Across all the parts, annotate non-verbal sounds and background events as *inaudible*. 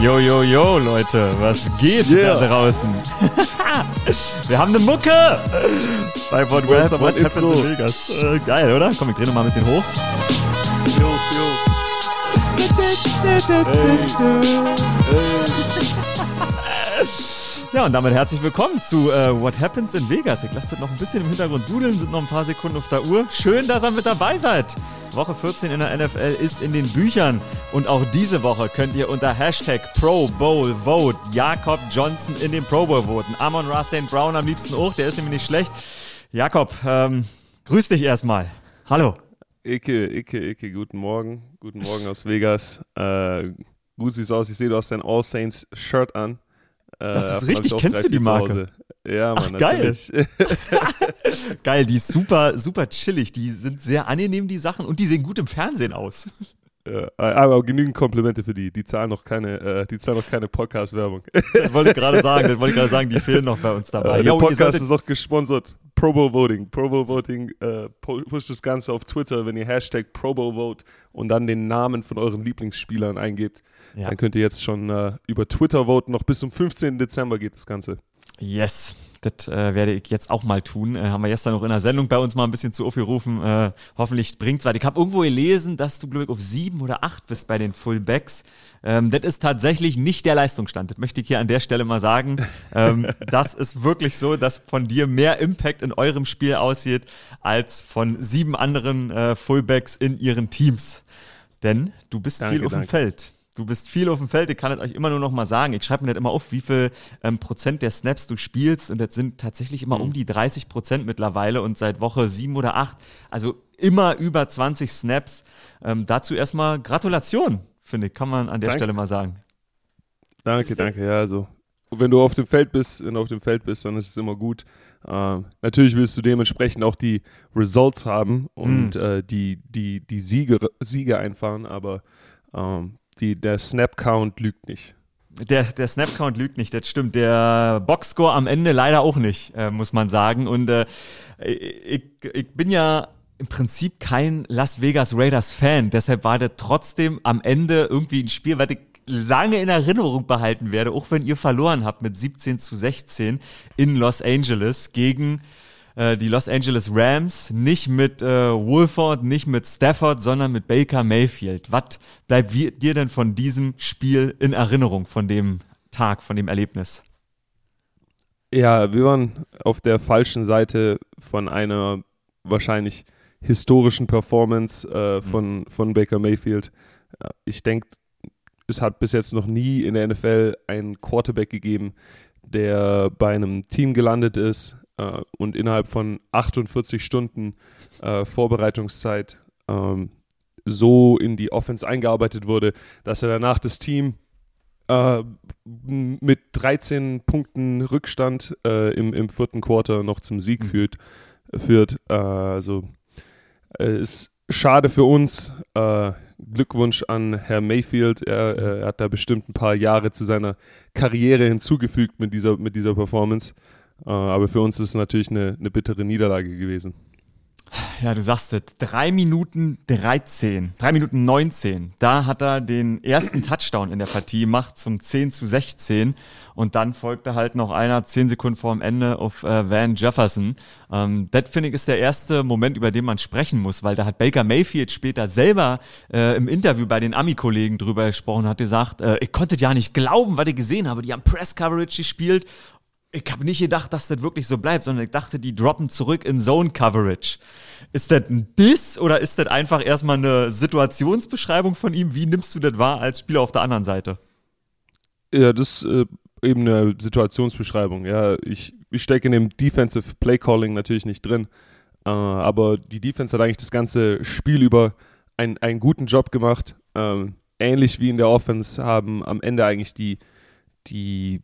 Yo, yo, yo, Leute, was geht Yeah. da draußen? *laughs* Wir haben eine Mucke! Bei ist What, What Happens in Vegas. Äh, geil, oder? Komm, ich dreh noch mal ein bisschen hoch. Jo, jo. Ja, und damit herzlich willkommen zu äh, What Happens in Vegas. Ich lasse das noch ein bisschen im Hintergrund dudeln, sind noch ein paar Sekunden auf der Uhr. Schön, dass ihr mit dabei seid. Woche 14 in der NFL ist in den Büchern. Und auch diese Woche könnt ihr unter Hashtag Pro Bowl Vote Jakob Johnson in den Pro Bowl voten. Amon Ra St. Brown am liebsten auch, der ist nämlich nicht schlecht. Jakob, ähm, grüß dich erstmal. Hallo. Icke, Icke, Icke, guten Morgen. Guten Morgen aus Vegas. Äh, gut siehst aus. Ich sehe, du hast dein All Saints Shirt an. Äh, Das ist richtig. Kennst du die Marke? Ja, Mann. Ach, geil. *laughs* Geil, die ist super, super chillig. Die sind sehr angenehm, die Sachen. Und die sehen gut im Fernsehen aus. Ja, aber genügend Komplimente für die. Die zahlen noch keine, äh, die zahlen noch keine Podcast-Werbung. Das wollte ich gerade *laughs* sagen. Das wollte ich gerade sagen. Die fehlen noch bei uns dabei. Äh, der Podcast ist auch gesponsert. Pro Bowl Voting. Pro Bowl Voting äh, pu- pusht das Ganze auf Twitter, wenn ihr Hashtag Pro Bowl Vote und dann den Namen von euren Lieblingsspielern eingebt. Ja. Dann könnt ihr jetzt schon äh, über Twitter voten. Noch bis zum 15. Dezember geht das Ganze. Yes, das äh, werde ich jetzt auch mal tun. Äh, haben wir gestern noch in der Sendung bei uns mal ein bisschen zu aufgerufen. Äh, hoffentlich bringt's was. Ich habe irgendwo gelesen, dass du, glaube ich, auf sieben oder acht bist bei den Fullbacks. Ähm, das ist tatsächlich nicht der Leistungsstand. Das möchte ich hier an der Stelle mal sagen. Ähm, *laughs* das ist wirklich so, dass von dir mehr Impact in eurem Spiel aussieht, als von sieben anderen äh, Fullbacks in ihren Teams. Denn du bist Danke, viel auf dem danke. Feld. Du bist viel auf dem Feld, ich kann es euch immer nur noch mal sagen. Ich schreibe mir das immer auf, wie viel ähm, Prozent der Snaps du spielst. Und das sind tatsächlich immer um die 30 Prozent mittlerweile und seit Woche sieben oder acht. Also immer über 20 Snaps. Ähm, dazu erstmal Gratulation, finde ich, kann man an der Danke. Stelle mal sagen. Danke, danke. Ja, also wenn du auf dem Feld bist, wenn du auf dem Feld bist, dann ist es immer gut. Ähm, natürlich willst du dementsprechend auch die Results haben und Mhm. äh, die, die, die Siege, Siege einfahren, aber ähm, die, der Snap-Count lügt nicht. Der, der Snap-Count lügt nicht, das stimmt. Der Boxscore am Ende leider auch nicht, äh, muss man sagen. Und äh, ich, ich bin ja im Prinzip kein Las Vegas Raiders-Fan. Deshalb war das trotzdem am Ende irgendwie ein Spiel, was ich lange in Erinnerung behalten werde, auch wenn ihr verloren habt mit 17 zu 16 in Los Angeles gegen äh, die Los Angeles Rams, nicht mit äh, Wolford, nicht mit Stafford, sondern mit Baker Mayfield. Was bleibt dir denn von diesem Spiel in Erinnerung, von dem Tag, von dem Erlebnis? Ja, wir waren auf der falschen Seite von einer wahrscheinlich historischen Performance äh, von, von Baker Mayfield. Ich denke, es hat bis jetzt noch nie in der NFL einen Quarterback gegeben, der bei einem Team gelandet ist äh, und innerhalb von 48 Stunden äh, Vorbereitungszeit ähm, so in die Offense eingearbeitet wurde, dass er danach das Team äh, mit 13 Punkten Rückstand äh, im, im vierten Quarter noch zum Sieg Mhm. führt. führt. Äh, also äh, ist schade für uns. Glückwunsch an Herr Mayfield. Er, er hat da bestimmt ein paar Jahre zu seiner Karriere hinzugefügt mit dieser, mit dieser Performance. Äh, aber für uns ist es natürlich eine, eine bittere Niederlage gewesen. Ja, du sagst es. 3 Minuten 13, 3 Minuten 19. Da hat er den ersten Touchdown in der Partie gemacht zum 10 zu 16. Und dann folgte halt noch einer 10 Sekunden vor dem Ende auf äh, Van Jefferson. Ähm, das finde ich ist der erste Moment, über den man sprechen muss, weil da hat Baker Mayfield später selber äh, im Interview bei den Ami-Kollegen drüber gesprochen, hat gesagt, äh, ich konnte ja nicht glauben, was ich gesehen habe. Die haben Press-Coverage gespielt ich habe nicht gedacht, dass das wirklich so bleibt, sondern ich dachte, die droppen zurück in Zone Coverage. Ist das ein Diss oder ist das einfach erstmal eine Situationsbeschreibung von ihm? Wie nimmst du das wahr als Spieler auf der anderen Seite? Ja, das ist äh, eben eine Situationsbeschreibung. Ja, ich, ich stecke in dem Defensive Play Calling natürlich nicht drin, äh, aber die Defense hat eigentlich das ganze Spiel über ein, einen guten Job gemacht. Ähm, ähnlich wie in der Offense haben am Ende eigentlich die, die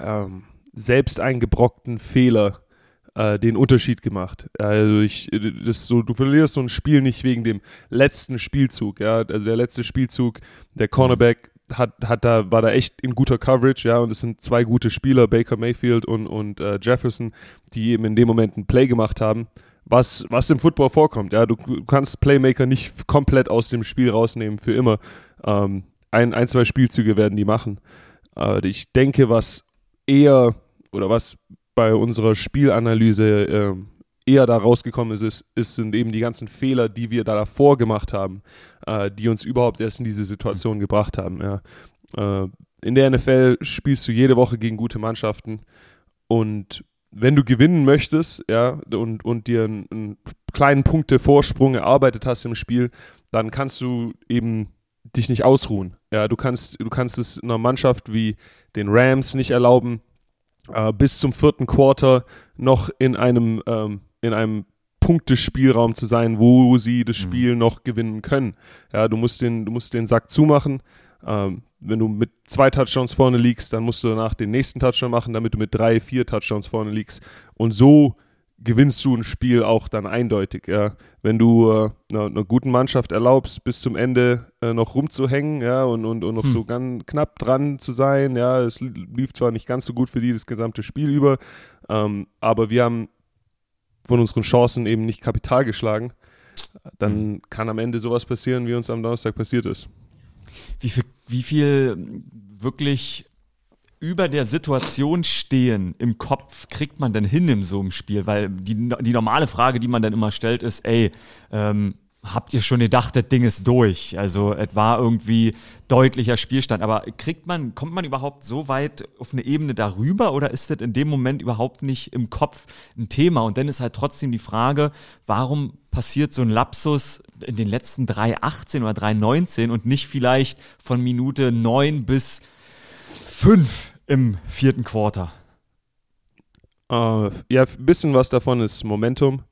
ähm, selbst eingebrockten Fehler äh, den Unterschied gemacht. Also ich, das so, du verlierst so ein Spiel nicht wegen dem letzten Spielzug, ja. Also der letzte Spielzug, der Cornerback hat, hat da, war da echt in guter Coverage, ja, und es sind zwei gute Spieler, Baker Mayfield und, und äh, Jefferson, die eben in dem Moment ein Play gemacht haben. Was, was im Football vorkommt, ja, du, du kannst Playmaker nicht komplett aus dem Spiel rausnehmen für immer. Ähm, ein, ein, zwei Spielzüge werden die machen. Äh, ich denke, was eher oder was bei unserer Spielanalyse äh, eher da rausgekommen ist, ist, ist, sind eben die ganzen Fehler, die wir da davor gemacht haben, äh, die uns überhaupt erst in diese Situation gebracht haben. Ja. Äh, in der NFL spielst du jede Woche gegen gute Mannschaften und wenn du gewinnen möchtest, ja, und, und dir einen, einen kleinen Punkte-Vorsprung erarbeitet hast im Spiel, dann kannst du eben dich nicht ausruhen. Ja, du kannst, du kannst es einer Mannschaft wie den Rams nicht erlauben, äh, bis zum vierten Quarter noch in einem, ähm, in einem Punktespielraum zu sein, wo sie das mhm. Spiel mhm. noch gewinnen können. Ja, du musst den, du musst den Sack zumachen. Ähm, wenn du mit zwei Touchdowns vorne liegst, dann musst du danach den nächsten Touchdown machen, damit du mit drei, vier Touchdowns vorne liegst. Und so gewinnst du ein Spiel auch dann eindeutig. Ja. Wenn du äh, einer, einer, guten Mannschaft erlaubst, bis zum Ende äh, noch rumzuhängen ja, und, und, und noch hm. so ganz knapp dran zu sein, ja, es lief zwar nicht ganz so gut für die das gesamte Spiel über, ähm, aber wir haben von unseren Chancen eben nicht Kapital geschlagen, dann hm. kann am Ende sowas passieren, wie uns am Donnerstag passiert ist. Wie viel, wie viel wirklich über der Situation stehen im Kopf kriegt man denn hin in so einem Spiel? Weil die, die normale Frage, die man dann immer stellt, ist, ey, ähm, habt ihr schon gedacht, das Ding ist durch? Also es war irgendwie deutlicher Spielstand. Aber kriegt man, kommt man überhaupt so weit auf eine Ebene darüber oder ist das in dem Moment überhaupt nicht im Kopf ein Thema? Und dann ist halt trotzdem die Frage, warum passiert so ein Lapsus in den letzten 3,18 oder 3,19 und nicht vielleicht von Minute 9 bis 5 im vierten Quarter? Uh, ja, ein bisschen was davon ist Momentum.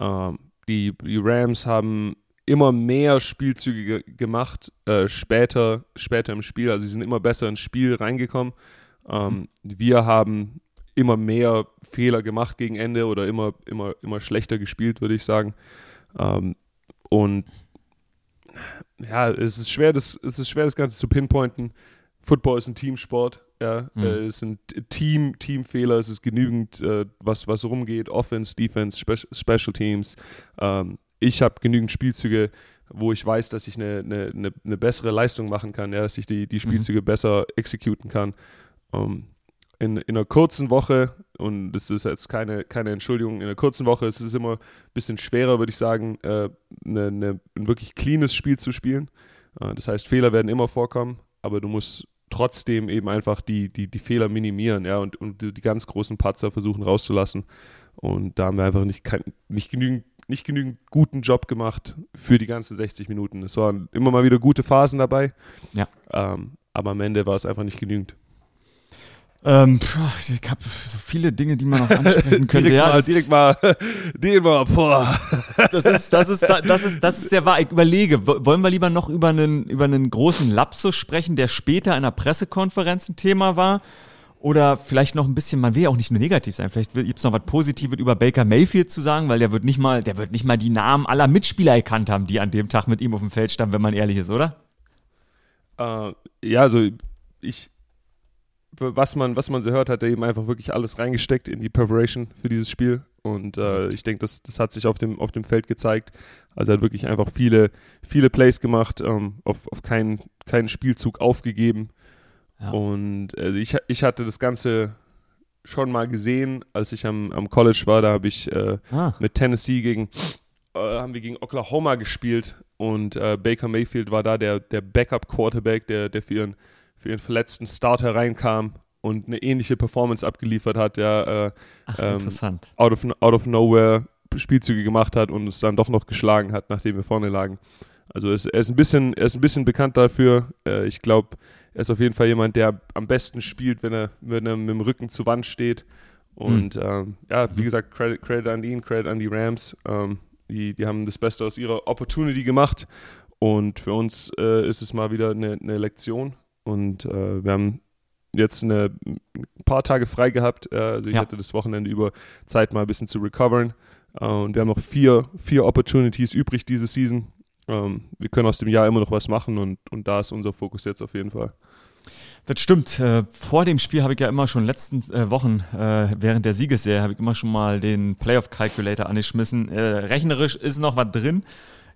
Uh, die, die Rams haben immer mehr Spielzüge ge gemacht, äh, später, später im Spiel. Also sie sind immer besser ins Spiel reingekommen. Ähm, wir haben immer mehr Fehler gemacht gegen Ende oder immer, immer, immer schlechter gespielt, würde ich sagen. Ähm, und ja, es ist schwer, das, es ist schwer, das Ganze zu pinpointen. Football ist ein Teamsport. Ja, mhm. äh, es sind Team, Teamfehler, es ist genügend, äh, was, was rumgeht, Offense, Defense, Spe Special Teams. Ähm, ich habe genügend Spielzüge, wo ich weiß, dass ich eine, eine, eine, eine, bessere Leistung machen kann, ja, dass ich die, die. Spielzüge mhm. besser exekuten kann. Ähm, in, in einer kurzen Woche, und das ist jetzt keine, keine Entschuldigung, in einer kurzen Woche ist es immer ein bisschen schwerer, würde ich sagen, äh, eine, eine, ein wirklich cleanes Spiel zu spielen. Äh, das heißt, Fehler werden immer vorkommen, aber du musst trotzdem eben einfach die, die, die Fehler minimieren, ja, und, und die ganz großen Patzer versuchen rauszulassen. Und da haben wir einfach nicht, kein, nicht, genügend, nicht genügend guten Job gemacht für die ganzen 60 Minuten. Es waren immer mal wieder gute Phasen dabei, ja. Ähm, aber am Ende war es einfach nicht genügend. Ähm, ich habe so viele Dinge, die man noch ansprechen *laughs* könnte. direkt ja, mal, direkt mal, *laughs* direkt mal, boah. Das ist, das ist, das ist, das ist sehr wahr. Ich überlege, wollen wir lieber noch über einen, über einen großen Lapsus sprechen, der später in einer Pressekonferenz ein Thema war? Oder vielleicht noch ein bisschen, man will ja auch nicht nur negativ sein, vielleicht gibt es noch was Positives über Baker Mayfield zu sagen, weil der wird nicht mal, der wird nicht mal die Namen aller Mitspieler erkannt haben, die an dem Tag mit ihm auf dem Feld standen, wenn man ehrlich ist, oder? Uh, ja, also ich, was man, was man so hört, hat er eben einfach wirklich alles reingesteckt in die Preparation für dieses Spiel. Und äh, ich denke, das, das hat sich auf dem, auf dem Feld gezeigt. Also er hat wirklich einfach viele, viele Plays gemacht, ähm, auf, auf keinen, keinen Spielzug aufgegeben. Ja. Und also ich, ich hatte das Ganze schon mal gesehen, als ich am, am College war. Da habe ich äh, ah. mit Tennessee gegen, äh, haben wir gegen Oklahoma gespielt und äh, Baker Mayfield war da der, der Backup-Quarterback, der, der für ihren für ihren verletzten Starter reinkam und eine ähnliche Performance abgeliefert hat, ja, äh, Ach, ähm. Out of, out of nowhere Spielzüge gemacht hat und es dann doch noch geschlagen hat, nachdem wir vorne lagen. Also er ist, er ist ein bisschen, er ist ein bisschen bekannt dafür. Äh, ich glaube, er ist auf jeden Fall jemand, der am besten spielt, wenn er, wenn er mit dem Rücken zur Wand steht. Und mhm. ähm, ja, wie gesagt, Credit, Credit an ihn, Credit an die Rams. Ähm, die, die haben das Beste aus ihrer Opportunity gemacht. Und für uns äh, ist es mal wieder eine, eine Lektion. Und äh, wir haben jetzt eine, ein paar Tage frei gehabt. Äh, also ich ja. hatte das Wochenende über Zeit mal ein bisschen zu recoveren. Äh, und wir haben noch vier, vier Opportunities übrig diese Season. Ähm, wir können aus dem Jahr immer noch was machen und, und da ist unser Fokus jetzt auf jeden Fall. Das stimmt. Äh, vor dem Spiel habe ich ja immer schon letzten äh, Wochen äh, während der Siegesserie habe ich immer schon mal den Playoff Calculator angeschmissen. rechnerisch ist noch was drin.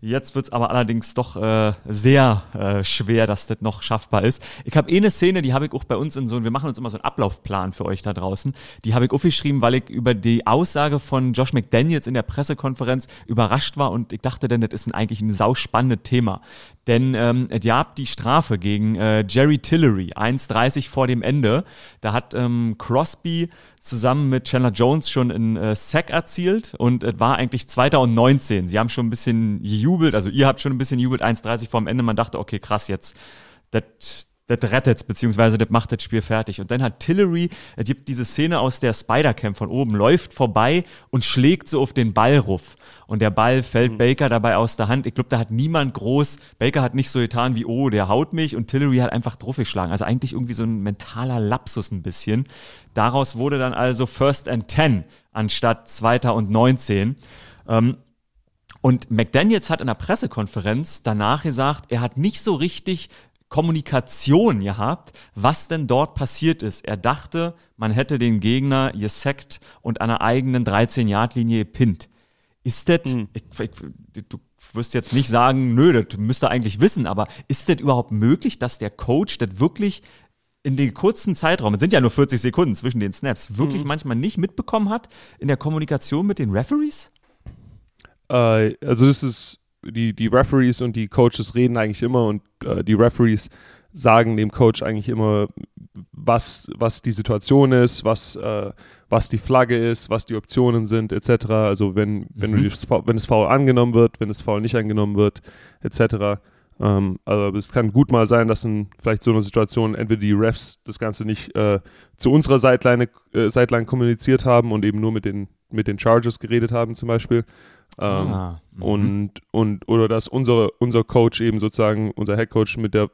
Jetzt wird es aber allerdings doch äh, sehr äh, schwer, dass das noch schaffbar ist. Ich habe eh eine Szene, die habe ich auch bei uns in so, wir machen uns immer so einen Ablaufplan für euch da draußen. Die habe ich aufgeschrieben, weil ich über die Aussage von Josh McDaniels in der Pressekonferenz überrascht war und ich dachte denn, das ist ein, eigentlich ein sauspannendes Thema. Denn ähm, es gab die Strafe gegen äh, Jerry Tillery, 1,30 vor dem Ende. Da hat ähm, Crosby zusammen mit Chandler Jones schon einen äh, Sack erzielt und es war eigentlich 2019. Sie haben schon ein bisschen gejubelt, also ihr habt schon ein bisschen gejubelt, 1,30 vor dem Ende. Man dachte, okay, krass, jetzt, das das rettet beziehungsweise das macht das Spiel fertig. Und dann hat Tillery, er gibt diese Szene aus der Spider-Cam von oben, läuft vorbei und schlägt so auf den Ballruf. Und der Ball fällt mhm. Baker dabei aus der Hand. Ich glaube, da hat niemand groß, Baker hat nicht so getan wie, oh, der haut mich und Tillery hat einfach drauf geschlagen. Also eigentlich irgendwie so ein mentaler Lapsus ein bisschen. Daraus wurde dann also First and Ten anstatt Zweiter und 19. Ähm, und McDaniels hat in der Pressekonferenz danach gesagt, er hat nicht so richtig Kommunikation gehabt, was denn dort passiert ist. Er dachte, man hätte den Gegner gesackt und an einer eigenen 13-Yard-Linie gepinnt. Ist das, mhm. du wirst jetzt nicht sagen, nö, das müsst ihr eigentlich wissen, aber ist das überhaupt möglich, dass der Coach das wirklich in den kurzen Zeitraum, es sind ja nur 40 Sekunden zwischen den Snaps, wirklich mhm. manchmal nicht mitbekommen hat in der Kommunikation mit den Referees? Äh, also es ist die, die Referees und die Coaches reden eigentlich immer und äh, die Referees sagen dem Coach eigentlich immer, was, was die Situation ist, was, äh, was die Flagge ist, was die Optionen sind, etc. Also wenn, wenn, mhm. das, wenn das Foul angenommen wird, wenn das Foul nicht angenommen wird, etc. Ähm, also es kann gut mal sein, dass in vielleicht so einer Situation entweder die Refs das Ganze nicht äh, zu unserer Sideline, äh, Sideline kommuniziert haben und eben nur mit den, mit den Chargers geredet haben zum Beispiel. Ähm, ah, mhm. und, und, oder dass unsere, unser Coach eben sozusagen, unser Head Coach mit der,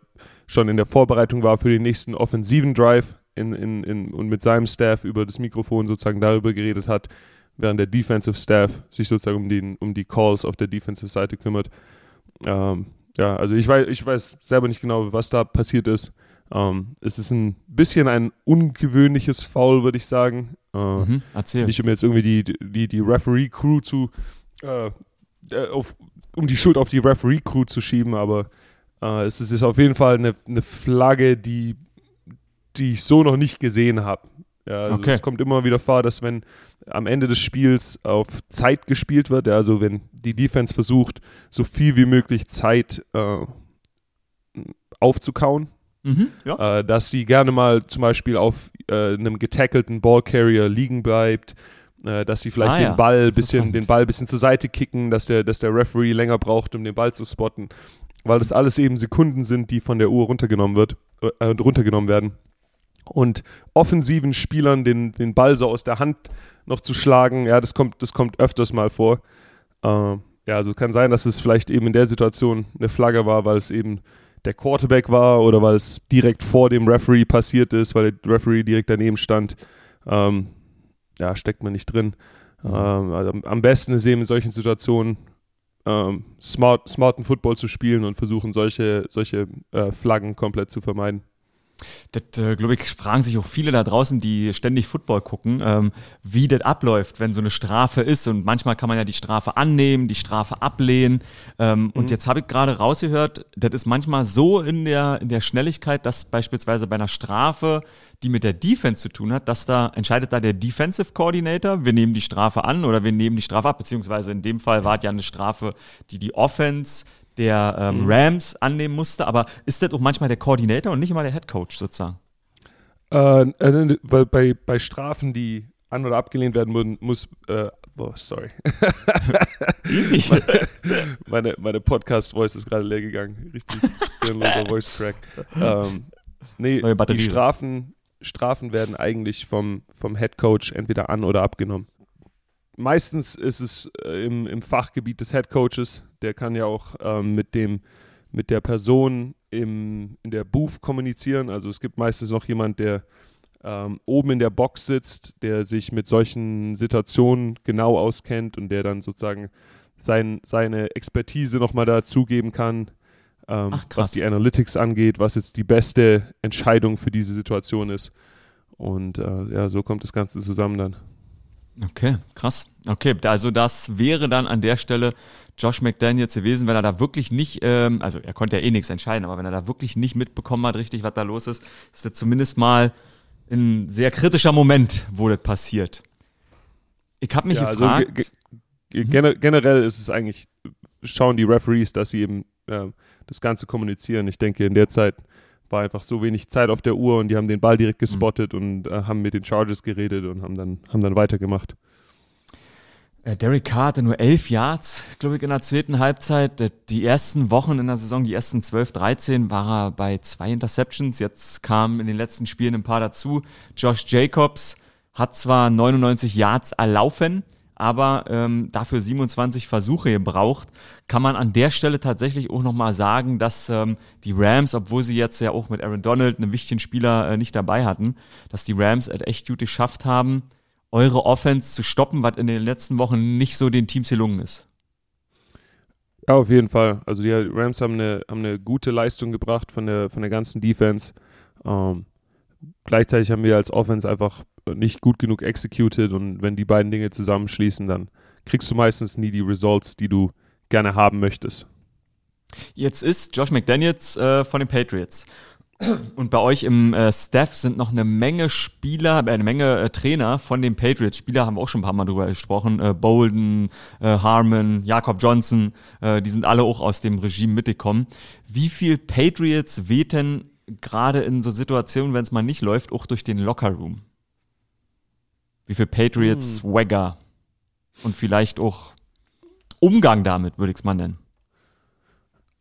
schon in der Vorbereitung war für den nächsten offensiven Drive in, in, in, und mit seinem Staff über das Mikrofon sozusagen darüber geredet hat, während der Defensive Staff sich sozusagen um, den, um die Calls auf der Defensive Seite kümmert. Ähm, ja, also ich weiß, ich weiß selber nicht genau, was da passiert ist. Ähm, es ist ein bisschen ein ungewöhnliches Foul, würde ich sagen. Äh, mhm, erzähl. Nicht um jetzt irgendwie die, die, die Referee-Crew zu, äh, äh, auf, um die Schuld auf die Referee-Crew zu schieben, aber äh, es ist auf jeden Fall eine, eine Flagge, die, die ich so noch nicht gesehen habe. Ja, also okay. Es kommt immer wieder vor, dass wenn am Ende des Spiels auf Zeit gespielt wird, ja, also wenn die Defense versucht, so viel wie möglich Zeit äh, aufzukauen, mhm, ja. äh, dass sie gerne mal zum Beispiel auf äh, einem getackelten Ballcarrier liegen bleibt, äh, dass sie vielleicht ah, den. Ball bisschen, den Ball bisschen zur Seite kicken, dass der, dass der Referee länger braucht, um den Ball zu spotten, weil das alles eben Sekunden sind, die von der Uhr runtergenommen wird, äh, runtergenommen werden. Und offensiven Spielern den, den Ball so aus der Hand noch zu schlagen, ja, das kommt, das kommt öfters mal vor. Äh, ja, also kann sein, dass es vielleicht eben in der Situation eine Flagge war, weil es eben der Quarterback war oder weil es direkt vor dem Referee passiert ist, weil der Referee direkt daneben stand. Ähm, ja, steckt man nicht drin. Mhm. Ähm, also am besten ist eben in solchen Situationen ähm, smart, smarten Football zu spielen und versuchen, solche, solche äh, Flaggen komplett zu vermeiden. Das, äh, glaube ich, fragen sich auch viele da draußen, die ständig Football gucken, ähm, wie das abläuft, wenn so eine Strafe ist. Und manchmal kann man ja die Strafe annehmen, die Strafe ablehnen. Ähm, mhm. Und jetzt habe ich gerade rausgehört, das ist manchmal so in der, in der Schnelligkeit, dass beispielsweise bei einer Strafe, die mit der Defense zu tun hat, dass da entscheidet da der Defensive Coordinator, wir nehmen die Strafe an oder wir nehmen die Strafe ab, beziehungsweise in dem Fall war es ja eine Strafe, die die Offense der ähm, mhm. Rams annehmen musste, aber ist das auch manchmal der Koordinator und nicht immer der Head Coach sozusagen? Äh, äh, weil bei, bei Strafen, die an- oder abgelehnt werden würden, muss, äh, oh, sorry. *laughs* Easy. meine, *laughs* meine, meine Podcast-Voice ist gerade leer gegangen. Richtig hirnloser Voice-Crack. Ähm, nee, die Strafen, Strafen werden eigentlich vom, vom Head Coach entweder an- oder abgenommen meistens ist es äh, im, im Fachgebiet des Head Coaches, der kann ja auch ähm, mit dem mit der Person im, in der Booth kommunizieren. Also es gibt meistens noch jemand, der ähm, oben in der Box sitzt, der sich mit solchen Situationen genau auskennt und der dann sozusagen sein, seine Expertise nochmal dazugeben kann, ähm, Ach, was die Analytics angeht, was jetzt die beste Entscheidung für diese Situation ist. Und äh, ja, so kommt das Ganze zusammen dann. Okay, krass. Okay, also das wäre dann an der Stelle Josh McDaniels gewesen, wenn er da wirklich nicht, ähm, also er konnte ja eh nichts entscheiden, aber wenn er da wirklich nicht mitbekommen hat, richtig, was da los ist, ist das zumindest mal ein sehr kritischer Moment, wo das passiert. Ich habe mich ja, also gefragt. Also, ge generell ist es eigentlich, schauen die Referees, dass sie eben äh, das Ganze kommunizieren. Ich denke, in der Zeit war einfach so wenig Zeit auf der Uhr und die haben den Ball direkt gespottet mhm. und äh, haben mit den Charges geredet und haben dann, haben dann weitergemacht. Äh, Derek Carr hatte nur elf Yards, glaube ich, in der zweiten Halbzeit. Äh, die ersten Wochen in der Saison, die ersten 12, 13, war er bei zwei Interceptions. Jetzt kamen in den letzten Spielen ein paar dazu. Josh Jacobs hat zwar 99 Yards erlaufen, aber ähm, dafür 27 Versuche gebraucht. Kann man an der Stelle tatsächlich auch nochmal sagen, dass ähm, die Rams, obwohl sie jetzt ja auch mit Aaron Donald einen wichtigen Spieler äh, nicht dabei hatten, dass die Rams es echt gut geschafft haben, eure Offense zu stoppen, was in den letzten Wochen nicht so den Teams gelungen ist. Ja, auf jeden Fall. Also die Rams haben eine, haben eine gute Leistung gebracht von der, von der ganzen Defense. Ähm, gleichzeitig haben wir als Offense einfach nicht gut genug executed und wenn die beiden Dinge zusammenschließen, dann kriegst du meistens nie die Results, die du gerne haben möchtest. Jetzt ist Josh McDaniels äh, von den Patriots. Und bei euch im äh, Staff sind noch eine Menge Spieler, äh, eine Menge äh, Trainer von den Patriots. Spieler haben wir auch schon ein paar Mal drüber gesprochen. Äh, Bolden, äh, Harmon, Jakob Johnson, äh, die sind alle auch aus dem Regime mitgekommen. Wie viel Patriots wehten gerade in so Situationen, wenn es mal nicht läuft, auch durch den Lockerroom? Wie viel Patriots hm. Swagger und vielleicht auch Umgang damit, würde ich es mal nennen?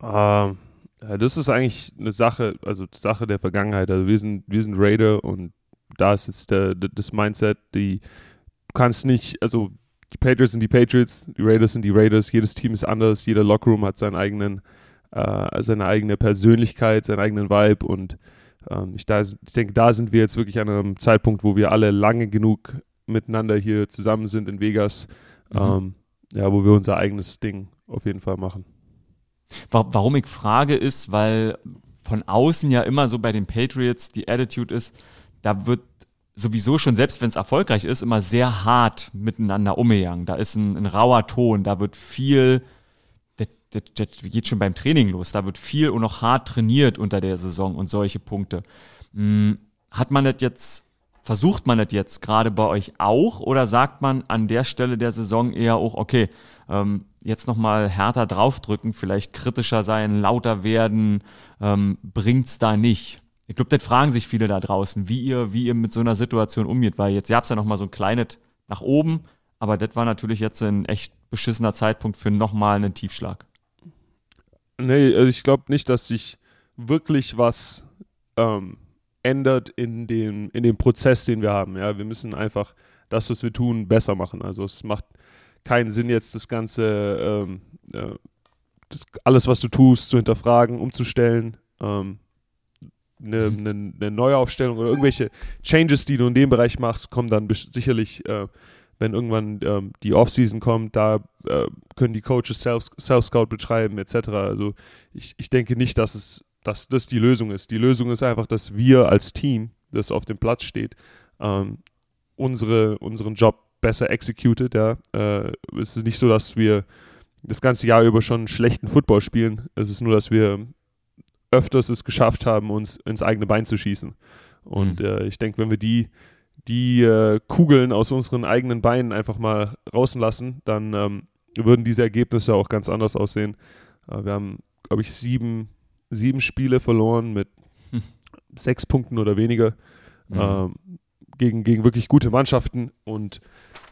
Ähm, ja, das ist eigentlich eine Sache, also Sache der Vergangenheit. Also wir sind, wir sind Raider und da ist jetzt der, das Mindset, die du kannst nicht, also die Patriots sind die Patriots, die Raiders sind die Raiders, jedes Team ist anders, jeder Lockroom hat seinen eigenen, äh, seine eigene Persönlichkeit, seinen eigenen Vibe und ähm, ich, da, ich denke, da sind wir jetzt wirklich an einem Zeitpunkt, wo wir alle lange genug miteinander hier zusammen sind in Vegas, mhm. ähm, ja, wo wir unser eigenes Ding auf jeden Fall machen. Warum ich frage ist, weil von außen ja immer so bei den Patriots die Attitude ist, da wird sowieso schon, selbst wenn es erfolgreich ist, immer sehr hart miteinander umgegangen. Da ist ein, ein rauer Ton, da wird viel, das, das, das, geht schon beim Training los, da wird viel und noch hart trainiert unter der Saison und solche Punkte. Hm, hat man das jetzt Versucht man das jetzt gerade bei euch auch oder sagt man an der Stelle der Saison eher auch, okay, ähm, jetzt nochmal härter draufdrücken, vielleicht kritischer sein, lauter werden, ähm, es da nicht? Ich glaube, das fragen sich viele da draußen, wie ihr, wie ihr mit so einer Situation umgeht, weil jetzt gab es ja nochmal so ein kleines nach oben, aber das war natürlich jetzt ein echt beschissener Zeitpunkt für nochmal einen Tiefschlag. Nee, also ich glaube nicht, dass sich wirklich was ähm, ändert in dem, in dem Prozess, den wir haben. Ja, wir müssen einfach das, was wir tun, besser machen. Also es macht keinen Sinn, jetzt das Ganze, ähm, äh, das, alles, was du tust, zu hinterfragen, umzustellen. Ähm, eine, mhm. eine, eine, Neuaufstellung oder irgendwelche Changes, die du in dem Bereich machst, kommen dann sicherlich, äh, wenn irgendwann ähm, die Offseason kommt, da äh, können die Coaches Self-Scout Self betreiben etc. Also ich, ich denke nicht, dass es dass das die Lösung ist. Die Lösung ist einfach, dass wir als Team, das auf dem Platz steht, ähm, unsere, unseren Job besser executed. Ja. Äh, es ist nicht so, dass wir das ganze Jahr über schon schlechten Football spielen. Es ist nur, dass wir öfters es geschafft haben, uns ins eigene Bein zu schießen. Und mhm. äh, ich denke, wenn wir die, die äh, Kugeln aus unseren eigenen Beinen einfach mal rauslassen, dann ähm, würden diese Ergebnisse auch ganz anders aussehen. Äh, wir haben, glaube ich, sieben sieben Spiele verloren mit hm. sechs Punkten oder weniger mhm. ähm, gegen, gegen wirklich gute Mannschaften. Und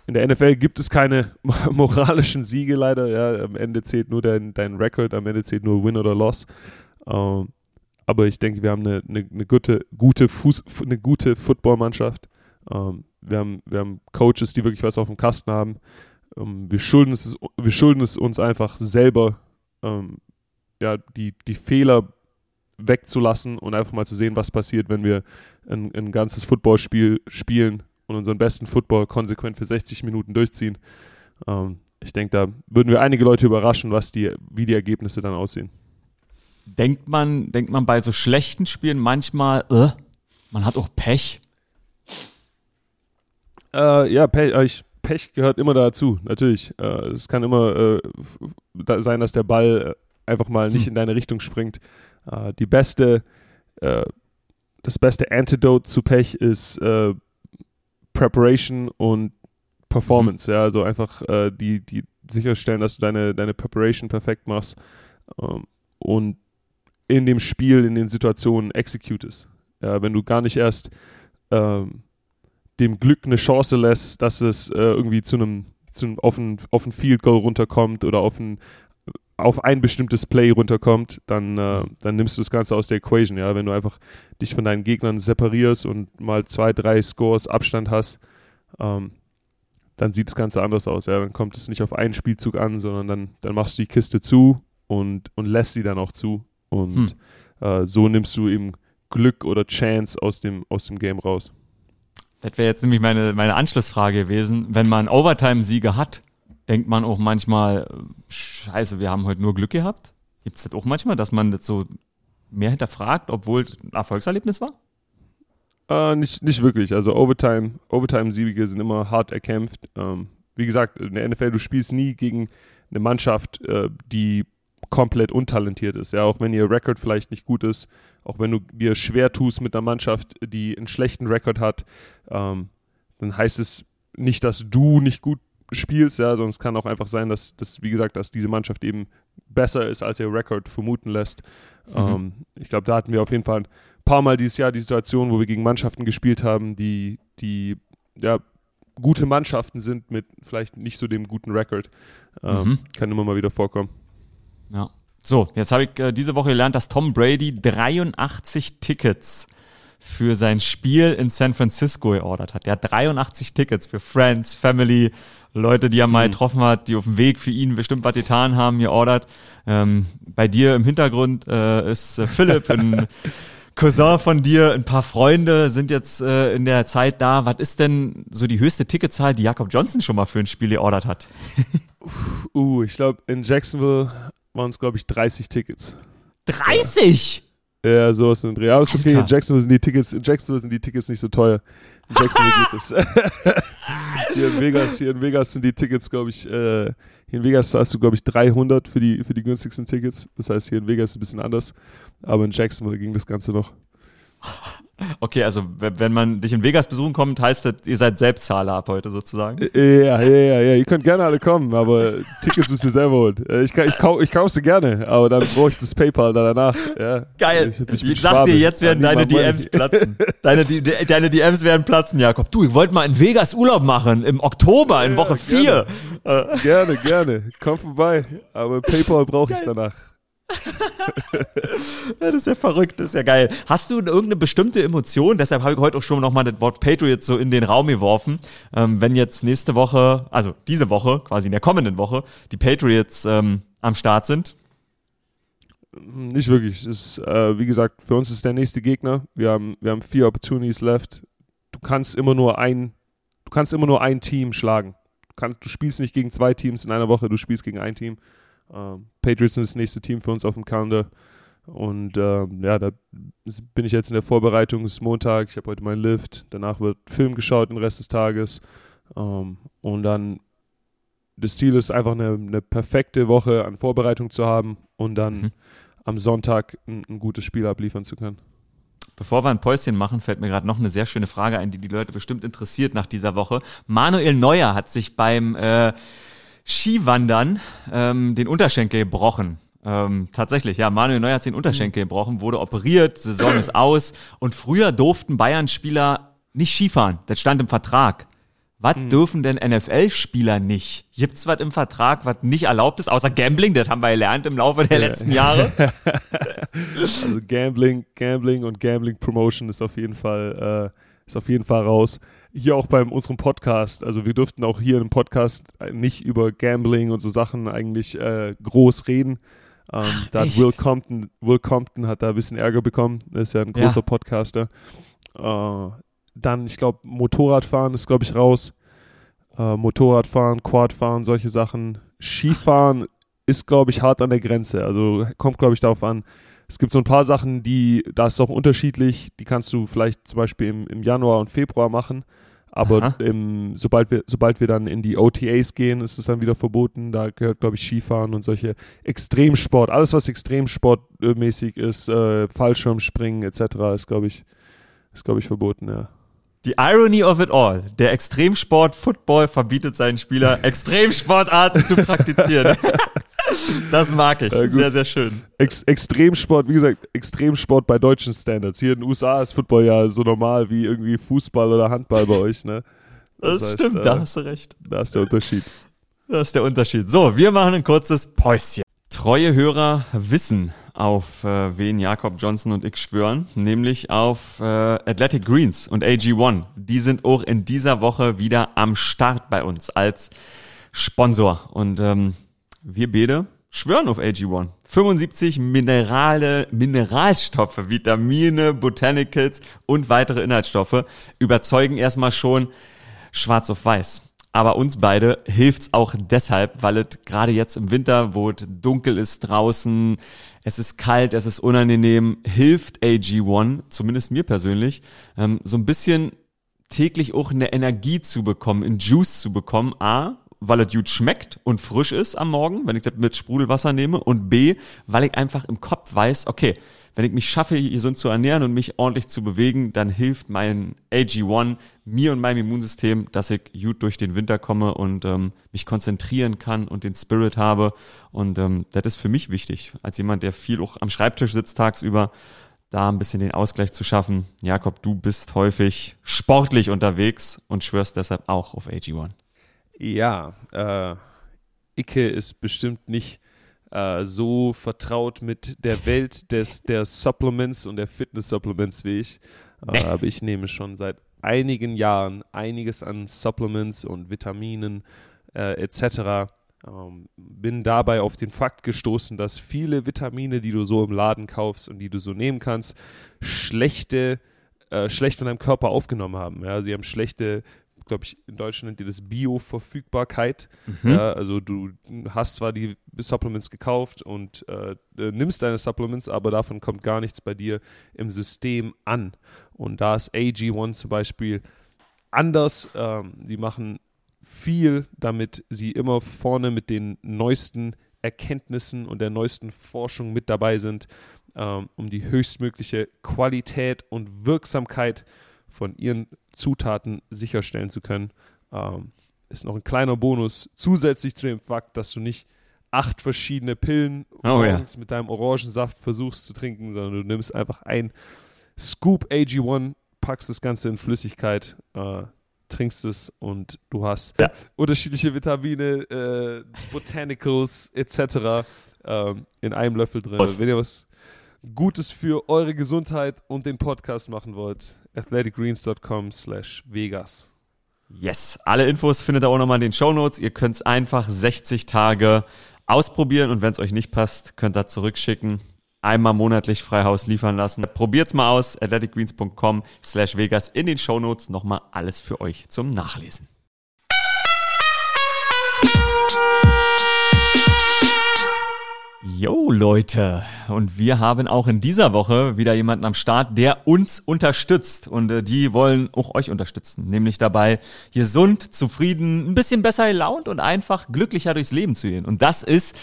in der NFL gibt es keine *laughs* moralischen Siege leider. Ja, am Ende zählt nur dein, dein Record, am Ende zählt nur Win oder Loss. Ähm, aber ich denke, wir haben eine, eine, eine gute, gute, Fuß, eine gute Footballmannschaft. Ähm, wir, haben, wir haben Coaches, die wirklich was auf dem Kasten haben. Ähm, wir, schulden es, wir schulden es uns einfach selber, ähm, ja, die, die Fehler wegzulassen und einfach mal zu sehen, was passiert, wenn wir ein, ein ganzes Footballspiel spielen und unseren besten Football konsequent für 60 Minuten durchziehen. Ähm, ich denke, da würden wir einige Leute überraschen, was die, wie die Ergebnisse dann aussehen. Denkt man, denkt man bei so schlechten Spielen manchmal, äh, man hat auch Pech? Äh, ja, Pech, äh, Pech gehört immer dazu, natürlich. Äh, es kann immer äh, da sein, dass der Ball äh, einfach mal nicht hm. in deine Richtung springt. Äh, die beste, äh, das beste Antidote zu Pech ist äh, Preparation und Performance. Mhm. Ja, also einfach die, die sicherstellen, dass du deine, deine Preparation perfekt machst ähm, und in dem Spiel, in den Situationen executest. Ja, wenn du gar nicht erst ähm, dem Glück eine Chance lässt, dass es äh, irgendwie zu einem, zu auf, ein, auf ein Field Goal runterkommt oder auf ein, auf ein bestimmtes Play runterkommt, dann, äh, dann nimmst du das Ganze aus der Equation. Ja? Wenn du einfach dich von deinen Gegnern separierst und mal zwei, drei Scores Abstand hast, ähm, dann sieht das Ganze anders aus. Ja? Dann kommt es nicht auf einen Spielzug an, sondern dann, dann machst du die Kiste zu und, und lässt sie dann auch zu. Und hm. äh, so nimmst du eben Glück oder Chance aus dem, aus dem Game raus. Das wäre jetzt nämlich meine, meine Anschlussfrage gewesen. Wenn man Overtime-Siege hat, denkt man auch manchmal, scheiße, wir haben heute nur Glück gehabt? Gibt es das auch manchmal, dass man das so mehr hinterfragt, obwohl ein Erfolgserlebnis war? Äh, nicht, nicht wirklich. Also Overtime, Overtime-Siege sind immer hart erkämpft. Ähm, wie gesagt, in der NFL, du spielst nie gegen eine Mannschaft, äh, die komplett untalentiert ist. Ja, auch wenn ihr Rekord vielleicht nicht gut ist, auch wenn du dir schwer tust mit einer Mannschaft, die einen schlechten Rekord hat, ähm, dann heißt es nicht, dass du nicht gut spielst, ja, es kann auch einfach sein, dass, dass wie gesagt, dass diese Mannschaft eben besser ist, als ihr Rekord vermuten lässt. Mhm. Ähm, ich glaube, da hatten wir auf jeden Fall ein paar Mal dieses Jahr die Situation, wo wir gegen Mannschaften gespielt haben, die, die ja, gute Mannschaften sind mit vielleicht nicht so dem guten Rekord. Ähm, mhm. Kann immer mal wieder vorkommen. Ja. So, jetzt habe ich äh, diese Woche gelernt, dass Tom Brady 83 Tickets für sein Spiel in San Francisco geordert hat. Er hat 83 Tickets für Friends, Family, Leute, die er mal mhm. getroffen hat, die auf dem Weg für ihn bestimmt was getan haben, geordert. Ähm, bei dir im Hintergrund äh, ist äh, Philipp, ein *laughs* Cousin von dir, ein paar Freunde sind jetzt äh, in der Zeit da. Was ist denn so die höchste Ticketzahl, die Jakob Johnson schon mal für ein Spiel geordert hat? *laughs* uh, ich glaube, in Jacksonville waren es, glaube ich, 30 Tickets. 30? Ja, ja sowas in Dreh. Aber ist okay, in Jacksonville sind die Tickets, in Jacksonville sind die Tickets nicht so teuer. Geht es. *laughs* *laughs* hier in Vegas, hier in Vegas sind die Tickets, glaube ich, äh, hier in Vegas hast du, glaube ich, 300 für die, für die günstigsten Tickets. Das heißt, hier in Vegas ist es ein bisschen anders. Aber in Jacksonville ging das Ganze noch. Okay, also wenn man dich in Vegas besuchen kommt, heißt das, ihr seid Selbstzahler ab heute sozusagen? Ja, ja, ja, ja. Ihr könnt gerne alle kommen, aber Tickets müsst ihr selber holen. Äh, ich, ich, kau, ich kaufe sie gerne, aber dann brauche ich das PayPal danach. Ja. Geil. Ich, ich sag dir, jetzt werden deine DMs platzen. Deine, die, deine DMs *laughs* werden platzen, Jakob. Du, ich wollte mal in Vegas Urlaub machen, im Oktober, in Woche 4. Gerne, gerne, gerne. Komm vorbei, aber PayPal brauche ich danach. *laughs* das ist ja verrückt, das ist ja geil. Hast du irgendeine bestimmte Emotion? Deshalb habe ich heute auch schon nochmal das Wort Patriots so in den Raum geworfen. Ähm, wenn jetzt nächste Woche, also diese Woche, quasi in der kommenden Woche, die Patriots ähm, am Start sind? Nicht wirklich. ist, äh, wie gesagt, für uns ist der nächste Gegner. Wir haben, wir haben vier Opportunities left. Du kannst immer nur ein, du kannst immer nur ein Team schlagen. Du, kannst, du spielst nicht gegen zwei Teams in einer Woche, du spielst gegen ein Team. Ähm, Patriots sind das nächste Team für uns auf dem Kalender. Und ähm, ja, da bin ich jetzt in der Vorbereitung. Es ist Montag, ich habe heute meinen Lift. Danach wird Film geschaut den Rest des Tages. Ähm, und dann das Ziel ist einfach eine, eine, perfekte Woche an Vorbereitung zu haben und dann mhm. am Sonntag ein, ein, gutes Spiel abliefern zu können. Bevor wir ein Päuschen machen, fällt mir gerade noch eine sehr schöne Frage ein, die die Leute bestimmt interessiert nach dieser Woche. Manuel Neuer hat sich beim äh, Skiwandern ähm, den Unterschenkel gebrochen. Ähm, tatsächlich, ja, Manuel Neuer hat den Unterschenkel gebrochen, wurde operiert, Saison ist aus und früher durften Bayern-Spieler nicht Skifahren. Das stand im Vertrag. Was hm. dürfen denn NFL-Spieler nicht? Gibt's was im Vertrag, was nicht erlaubt ist, außer Gambling? Das haben wir gelernt im Laufe der letzten Jahre. *laughs* also Gambling, Gambling und Gambling Promotion ist auf jeden Fall, äh, ist auf jeden Fall raus hier auch bei unserem Podcast. Also wir durften auch hier im Podcast nicht über Gambling und so Sachen eigentlich äh, groß reden. Ähm, Ach, da hat Will Compton, Will Compton hat da ein bisschen Ärger bekommen. Er ist ja ein großer ja. Podcaster. Äh, dann, ich glaube, Motorradfahren ist, glaube ich, raus. Äh, Motorradfahren, Quadfahren, solche Sachen. Skifahren ist, glaube ich, hart an der Grenze. Also kommt, glaube ich, darauf an. Es gibt so ein paar Sachen, die, da ist es auch unterschiedlich. Die kannst du vielleicht zum Beispiel im, im Januar und Februar machen. Aber im, sobald, wir, sobald wir dann in die OTAs gehen, ist es dann wieder verboten. Da gehört, glaube ich, Skifahren und solche Extremsport, alles was extremsportmäßig ist, äh, Fallschirmspringen etc. ist, glaube ich, ist, glaube ich, verboten, ja. Die Irony of it all. Der Extremsport Football verbietet seinen Spieler, Extremsportarten zu praktizieren. *laughs* Das mag ich. Ja, sehr, sehr schön. Ex Extremsport, wie gesagt, Extremsport bei deutschen Standards. Hier in den USA ist Football ja so normal wie irgendwie Fußball oder Handball bei euch, ne? Das, das heißt, stimmt, äh, da hast du recht. Da ist der Unterschied. Das ist der Unterschied. So, wir machen ein kurzes Päuschen. Treue Hörer wissen, auf äh, wen Jakob Johnson und ich schwören, nämlich auf äh, Athletic Greens und AG1. Die sind auch in dieser Woche wieder am Start bei uns als Sponsor. Und ähm, wir beide schwören auf AG1. 75 Minerale, Mineralstoffe, Vitamine, Botanicals und weitere Inhaltsstoffe überzeugen erstmal schon schwarz auf weiß. Aber uns beide hilft's auch deshalb, weil es gerade jetzt im Winter, wo es dunkel ist draußen, es ist kalt, es ist unangenehm, hilft AG1, zumindest mir persönlich, ähm, so ein bisschen täglich auch eine Energie zu bekommen, einen Juice zu bekommen. A, weil es gut schmeckt und frisch ist am Morgen, wenn ich das mit Sprudelwasser nehme. Und B, weil ich einfach im Kopf weiß, okay, wenn ich mich schaffe, gesund zu ernähren und mich ordentlich zu bewegen, dann hilft mein AG1 mir und meinem Immunsystem, dass ich gut durch den Winter komme und ähm, mich konzentrieren kann und den Spirit habe. Und ähm, das ist für mich wichtig, als jemand, der viel auch am Schreibtisch sitzt tagsüber, da ein bisschen den Ausgleich zu schaffen. Jakob, du bist häufig sportlich unterwegs und schwörst deshalb auch auf AG1. Ja, äh, Icke ist bestimmt nicht äh, so vertraut mit der Welt des, der Supplements und der Fitness-Supplements wie ich. Äh, aber ich nehme schon seit einigen Jahren einiges an Supplements und Vitaminen äh, etc. Ähm, bin dabei auf den Fakt gestoßen, dass viele Vitamine, die du so im Laden kaufst und die du so nehmen kannst, schlechte äh, schlecht von deinem Körper aufgenommen haben. Ja, sie haben schlechte glaube ich, in Deutschland nennt ihr das Bio-Verfügbarkeit. Mhm. Ja, also du hast zwar die Supplements gekauft und äh, nimmst deine Supplements, aber davon kommt gar nichts bei dir im System an. Und da ist AG1 zum Beispiel anders. Ähm, die machen viel, damit sie immer vorne mit den neuesten Erkenntnissen und der neuesten Forschung mit dabei sind, ähm, um die höchstmögliche Qualität und Wirksamkeit zu von ihren Zutaten sicherstellen zu können. Ähm, ist noch ein kleiner Bonus zusätzlich zu dem Fakt, dass du nicht acht verschiedene Pillen oh, ja. mit deinem Orangensaft versuchst zu trinken, sondern du nimmst einfach ein Scoop AG1, packst das Ganze in Flüssigkeit, äh, trinkst es und du hast ja. unterschiedliche Vitamine, äh, Botanicals etc. Äh, in einem Löffel drin. Was? Wenn ihr was Gutes für eure Gesundheit und den Podcast machen wollt, athleticgreens.com slash Vegas. Yes, alle Infos findet ihr auch nochmal in den Show Notes. Ihr könnt es einfach 60 Tage ausprobieren und wenn es euch nicht passt, könnt ihr zurückschicken. Einmal monatlich Freihaus liefern lassen. Probiert's mal aus. athleticgreens.com slash Vegas in den Show Notes nochmal alles für euch zum Nachlesen. Jo Leute, und wir haben auch in dieser Woche wieder jemanden am Start, der uns unterstützt. Und äh, die wollen auch euch unterstützen, nämlich dabei gesund, zufrieden, ein bisschen besser gelaunt und einfach glücklicher durchs Leben zu gehen. Und das ist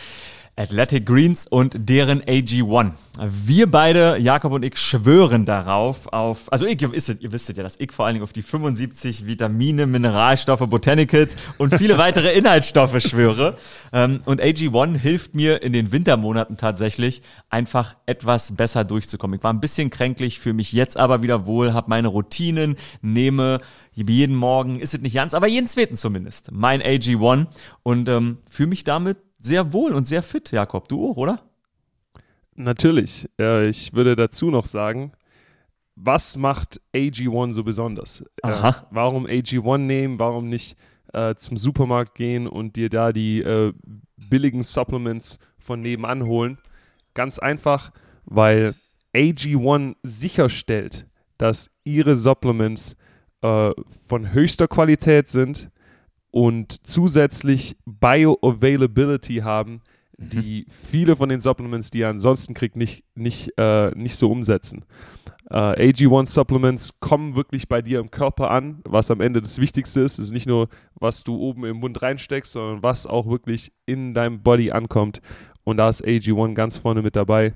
Athletic Greens und deren AG1. Wir beide, Jakob und ich, schwören darauf, auf, also ich, ihr wisst, ihr wisst ja, dass ich vor allen Dingen auf die 75 Vitamine, Mineralstoffe, Botanicals und viele *laughs* weitere Inhaltsstoffe schwöre. Ähm, und AG1 hilft mir in den Wintermonaten tatsächlich einfach etwas besser durchzukommen. Ich war ein bisschen kränklich, fühle mich jetzt aber wieder wohl, habe meine Routinen, nehme jeden Morgen, ist es nicht ganz, aber jeden zweiten zumindest, mein AG1 und ähm, fühle mich damit sehr wohl und sehr fit, Jakob. Du auch, oder? Natürlich. Ich würde dazu noch sagen, was macht AG1 so besonders? Äh, warum AG1 nehmen? Warum nicht äh, zum Supermarkt gehen und dir da die äh, billigen Supplements von nebenan holen? Ganz einfach, weil AG1 sicherstellt, dass ihre Supplements von höchster Qualität sind, und zusätzlich Bioavailability haben, die viele von den Supplements, die er ansonsten kriegt, nicht, nicht, äh, nicht so umsetzen. Äh, AG1 Supplements kommen wirklich bei dir im Körper an, was am Ende das Wichtigste ist. Es ist nicht nur, was du oben im Mund reinsteckst, sondern was auch wirklich in deinem Body ankommt. Und da ist AG1 ganz vorne mit dabei.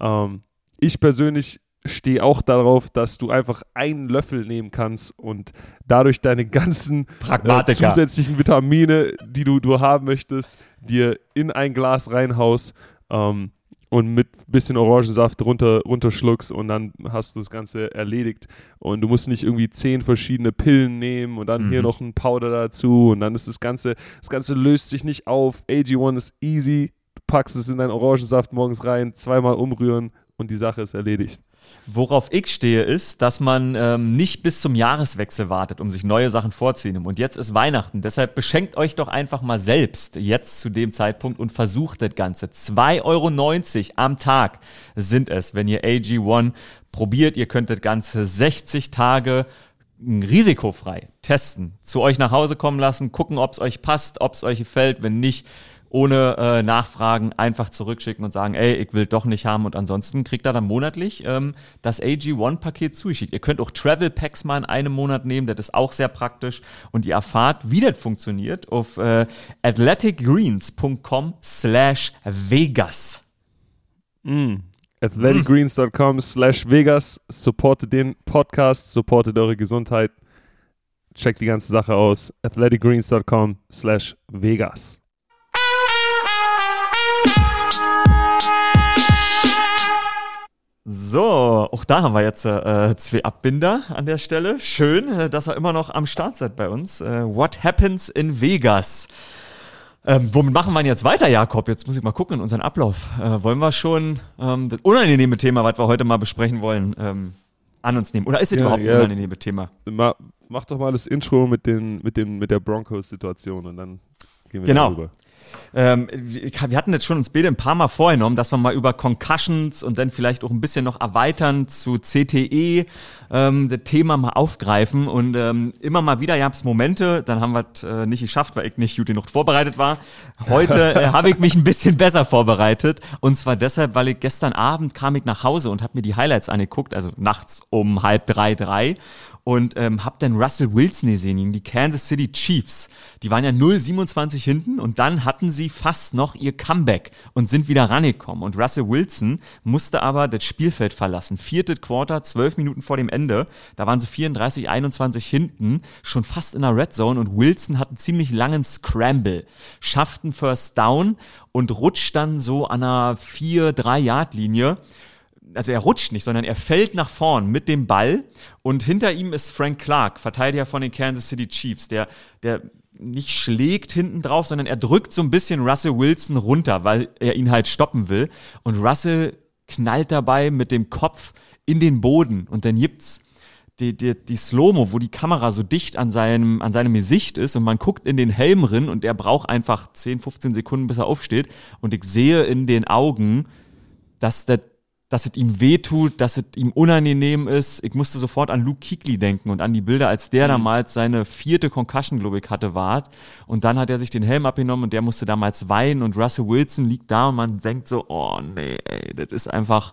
Ähm, ich persönlich stehe auch darauf, dass du einfach einen Löffel nehmen kannst und dadurch deine ganzen äh, zusätzlichen Vitamine, die du, du haben möchtest, dir in ein Glas reinhaust ähm, und mit bisschen Orangensaft runter, runterschluckst und dann hast du das Ganze erledigt. Und du musst nicht irgendwie zehn verschiedene Pillen nehmen und dann mhm. hier noch ein Powder dazu und dann ist das Ganze, das Ganze löst sich nicht auf. AG1 ist easy, du packst es in deinen Orangensaft morgens rein, zweimal umrühren und die Sache ist erledigt. Worauf ich stehe, ist, dass man ähm, nicht bis zum Jahreswechsel wartet, um sich neue Sachen vorzunehmen. Und jetzt ist Weihnachten. Deshalb beschenkt euch doch einfach mal selbst jetzt zu dem Zeitpunkt und versucht das Ganze. 2,90 Euro am Tag sind es, wenn ihr AG1 probiert. Ihr könnt das Ganze 60 Tage risikofrei testen, zu euch nach Hause kommen lassen, gucken, ob es euch passt, ob es euch gefällt. Wenn nicht, ohne äh, Nachfragen einfach zurückschicken und sagen, ey, ich will doch nicht haben und ansonsten kriegt er dann monatlich ähm, das AG1-Paket zugeschickt. Ihr könnt auch Travel Packs mal in einem Monat nehmen, das ist auch sehr praktisch und ihr erfahrt, wie das funktioniert auf äh, athleticgreens.com slash Vegas. Mm. athleticgreens.com slash Vegas supportet den Podcast, supportet eure Gesundheit. Checkt die ganze Sache aus. athleticgreens.com slash Vegas. So, auch da haben wir jetzt äh, zwei Abbinder an der Stelle. Schön, äh, dass er immer noch am Start seid bei uns. Äh, What happens in Vegas? Ähm, womit machen wir jetzt weiter, Jakob? Jetzt muss ich mal gucken in unseren Ablauf. Äh, wollen wir schon ähm, das unangenehme Thema, was wir heute mal besprechen wollen, ähm, an uns nehmen? Oder ist es ja, überhaupt ja. ein unangenehmes Thema? Ma mach doch mal das Intro mit, den, mit, den, mit der Broncos-Situation und dann gehen wir genau. darüber. Ähm, wir hatten jetzt schon uns beide ein paar Mal vorgenommen, dass wir mal über Concussions und dann vielleicht auch ein bisschen noch erweitern zu CTE ähm, das Thema mal aufgreifen. Und ähm, immer mal wieder gab es Momente, dann haben wir es äh, nicht geschafft, weil ich nicht gut genug vorbereitet war. Heute *laughs* äh, habe ich mich ein bisschen besser vorbereitet. Und zwar deshalb, weil ich gestern Abend kam ich nach Hause und habe mir die Highlights angeguckt, also nachts um halb drei, drei und ähm, hab dann Russell Wilson gesehen die Kansas City Chiefs. Die waren ja 0-27 hinten und dann hatten sie fast noch ihr Comeback und sind wieder rangekommen. Und Russell Wilson musste aber das Spielfeld verlassen. Viertes Quarter, zwölf Minuten vor dem Ende. Da waren sie 34-21 hinten, schon fast in der Red Zone und Wilson hat einen ziemlich langen Scramble, schafft einen First Down und rutscht dann so an einer 4-3-Yard-Linie also er rutscht nicht, sondern er fällt nach vorn mit dem Ball und hinter ihm ist Frank Clark, Verteidiger von den Kansas City Chiefs, der, der nicht schlägt hinten drauf, sondern er drückt so ein bisschen Russell Wilson runter, weil er ihn halt stoppen will. Und Russell knallt dabei mit dem Kopf in den Boden und dann gibt's die, die, die Slow-Mo, wo die Kamera so dicht an seinem, an seinem Gesicht ist und man guckt in den Helm rin und er braucht einfach 10, 15 Sekunden, bis er aufsteht. Und ich sehe in den Augen, dass der dass es ihm wehtut, dass es ihm unangenehm ist. Ich musste sofort an Luke Kuechly denken und an die Bilder, als der mhm. damals seine vierte Concussion, glaube ich, hatte, wart. Und dann hat er sich den Helm abgenommen und der musste damals weinen und Russell Wilson liegt da und man denkt so, oh nee, ey, das ist einfach,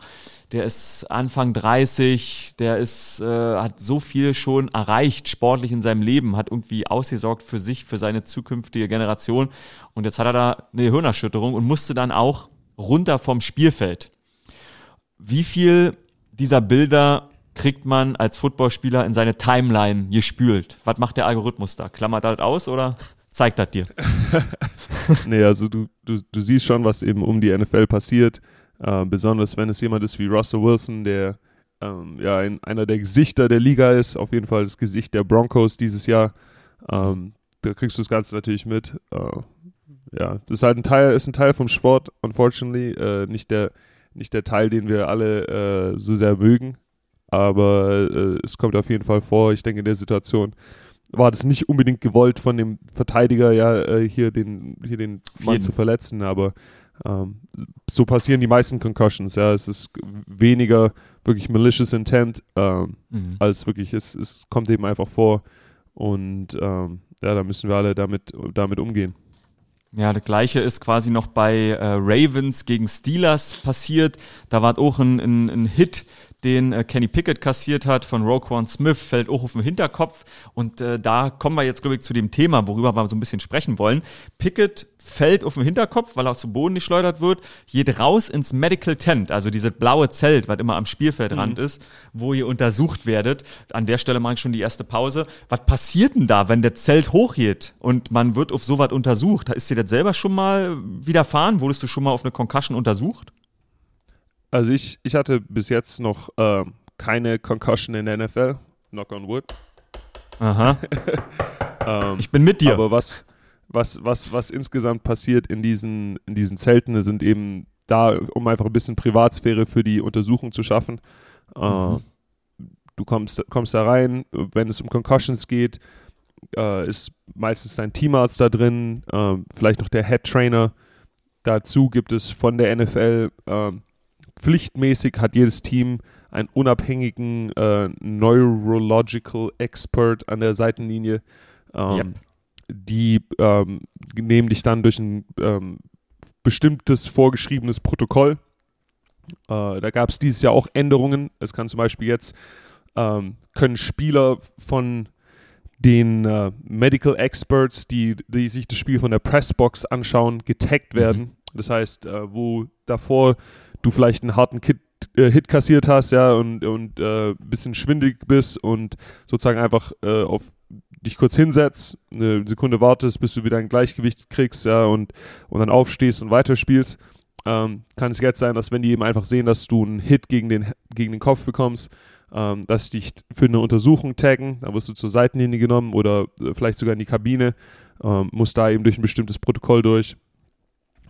der ist Anfang 30, der ist, äh, hat so viel schon erreicht, sportlich in seinem Leben, hat irgendwie ausgesorgt für sich, für seine zukünftige Generation. Und jetzt hat er da eine Hirnerschütterung und musste dann auch runter vom Spielfeld. Wie viel dieser Bilder kriegt man als Footballspieler in seine Timeline gespült? Was macht der Algorithmus da? Klammert das aus oder zeigt das dir? *laughs* nee, also du, du, du siehst schon, was eben um die NFL passiert. Äh, besonders wenn es jemand ist wie Russell Wilson, der ähm, ja ein, einer der Gesichter der Liga ist, auf jeden Fall das Gesicht der Broncos dieses Jahr. Ähm, da kriegst du das Ganze natürlich mit. Äh, ja, das ist halt ein Teil, ist ein Teil vom Sport, unfortunately, äh, nicht der nicht der Teil, den wir alle äh, so sehr mögen, aber äh, es kommt auf jeden Fall vor. Ich denke, in der Situation war das nicht unbedingt gewollt von dem Verteidiger, ja, äh, hier den, hier den Mann zu verletzen, aber ähm, so passieren die meisten Concussions, ja. Es ist weniger wirklich malicious intent, ähm, mhm. als wirklich, es, es kommt eben einfach vor und ähm, ja, da müssen wir alle damit, damit umgehen. Ja, das gleiche ist quasi noch bei äh, Ravens gegen Steelers passiert. Da war auch ein, ein, ein Hit, den äh, Kenny Pickett kassiert hat von Roquan Smith, fällt auch auf den Hinterkopf. Und äh, da kommen wir jetzt, glaube ich, zu dem Thema, worüber wir so ein bisschen sprechen wollen. Pickett fällt auf den Hinterkopf, weil er zu Boden geschleudert wird, geht raus ins Medical Tent, also dieses blaue Zelt, was immer am Spielfeldrand mhm. ist, wo ihr untersucht werdet. An der Stelle mache ich schon die erste Pause. Was passiert denn da, wenn der Zelt hochgeht und man wird auf sowas untersucht? Ist dir das selber schon mal widerfahren? Wurdest du schon mal auf eine Concussion untersucht? Also ich, ich hatte bis jetzt noch äh, keine Concussion in der NFL. Knock on wood. Aha. *laughs* ähm, ich bin mit dir. Aber was, was, was, was insgesamt passiert in diesen, in diesen Zelten, sind eben da, um einfach ein bisschen Privatsphäre für die Untersuchung zu schaffen. Äh, mhm. du kommst, kommst da rein, wenn es um Concussions geht, äh, ist meistens dein Teamarzt da drin, äh, vielleicht noch der Head Trainer. Dazu gibt es von der NFL ähm, pflichtmäßig hat jedes Team einen unabhängigen äh, Neurological Expert an der Seitenlinie. Ähm, yep. Die ähm, nehmen dich dann durch ein ähm, bestimmtes vorgeschriebenes Protokoll. Äh, da gab es dieses Jahr auch Änderungen. Es kann zum Beispiel jetzt ähm, können Spieler von den äh, Medical Experts, die, die sich das Spiel von der Pressbox anschauen, getaggt mhm. werden. Mhm. Das heißt, äh, wo davor du vielleicht einen harten Kit, äh, Hit kassiert hast, ja, und, und äh, bisschen schwindig bist und sozusagen einfach äh, auf dich kurz hinsetzt, eine Sekunde wartest, bis du wieder ein Gleichgewicht kriegst, ja, und, und dann aufstehst und weiterspielst, ähm, kann es jetzt sein, dass wenn die eben einfach sehen, dass du einen Hit gegen den, gegen den Kopf bekommst, ähm, dass dich für eine Untersuchung taggen, dann wirst du zur Seitenlinie genommen oder äh, vielleicht sogar in die Kabine, ähm, musst da eben durch ein bestimmtes Protokoll durch.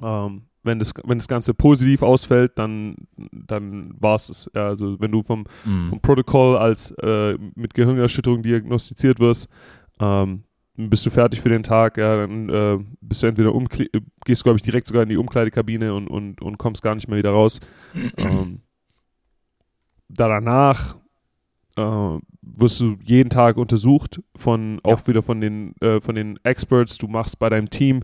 Ähm, wenn das, wenn das Ganze positiv ausfällt, dann, dann war es es. Ja, also wenn du vom, mhm. vom Protokoll als äh, mit Gehirnerschütterung diagnostiziert wirst, ähm, bist du fertig für den Tag, ja, dann äh, bist du entweder umkle gehst du, glaube ich, direkt sogar in die Umkleidekabine und, und, und kommst gar nicht mehr wieder raus. ähm, danach äh, wirst du jeden Tag untersucht von auch ja. wieder von den äh, von den Experts. Du machst bei deinem Team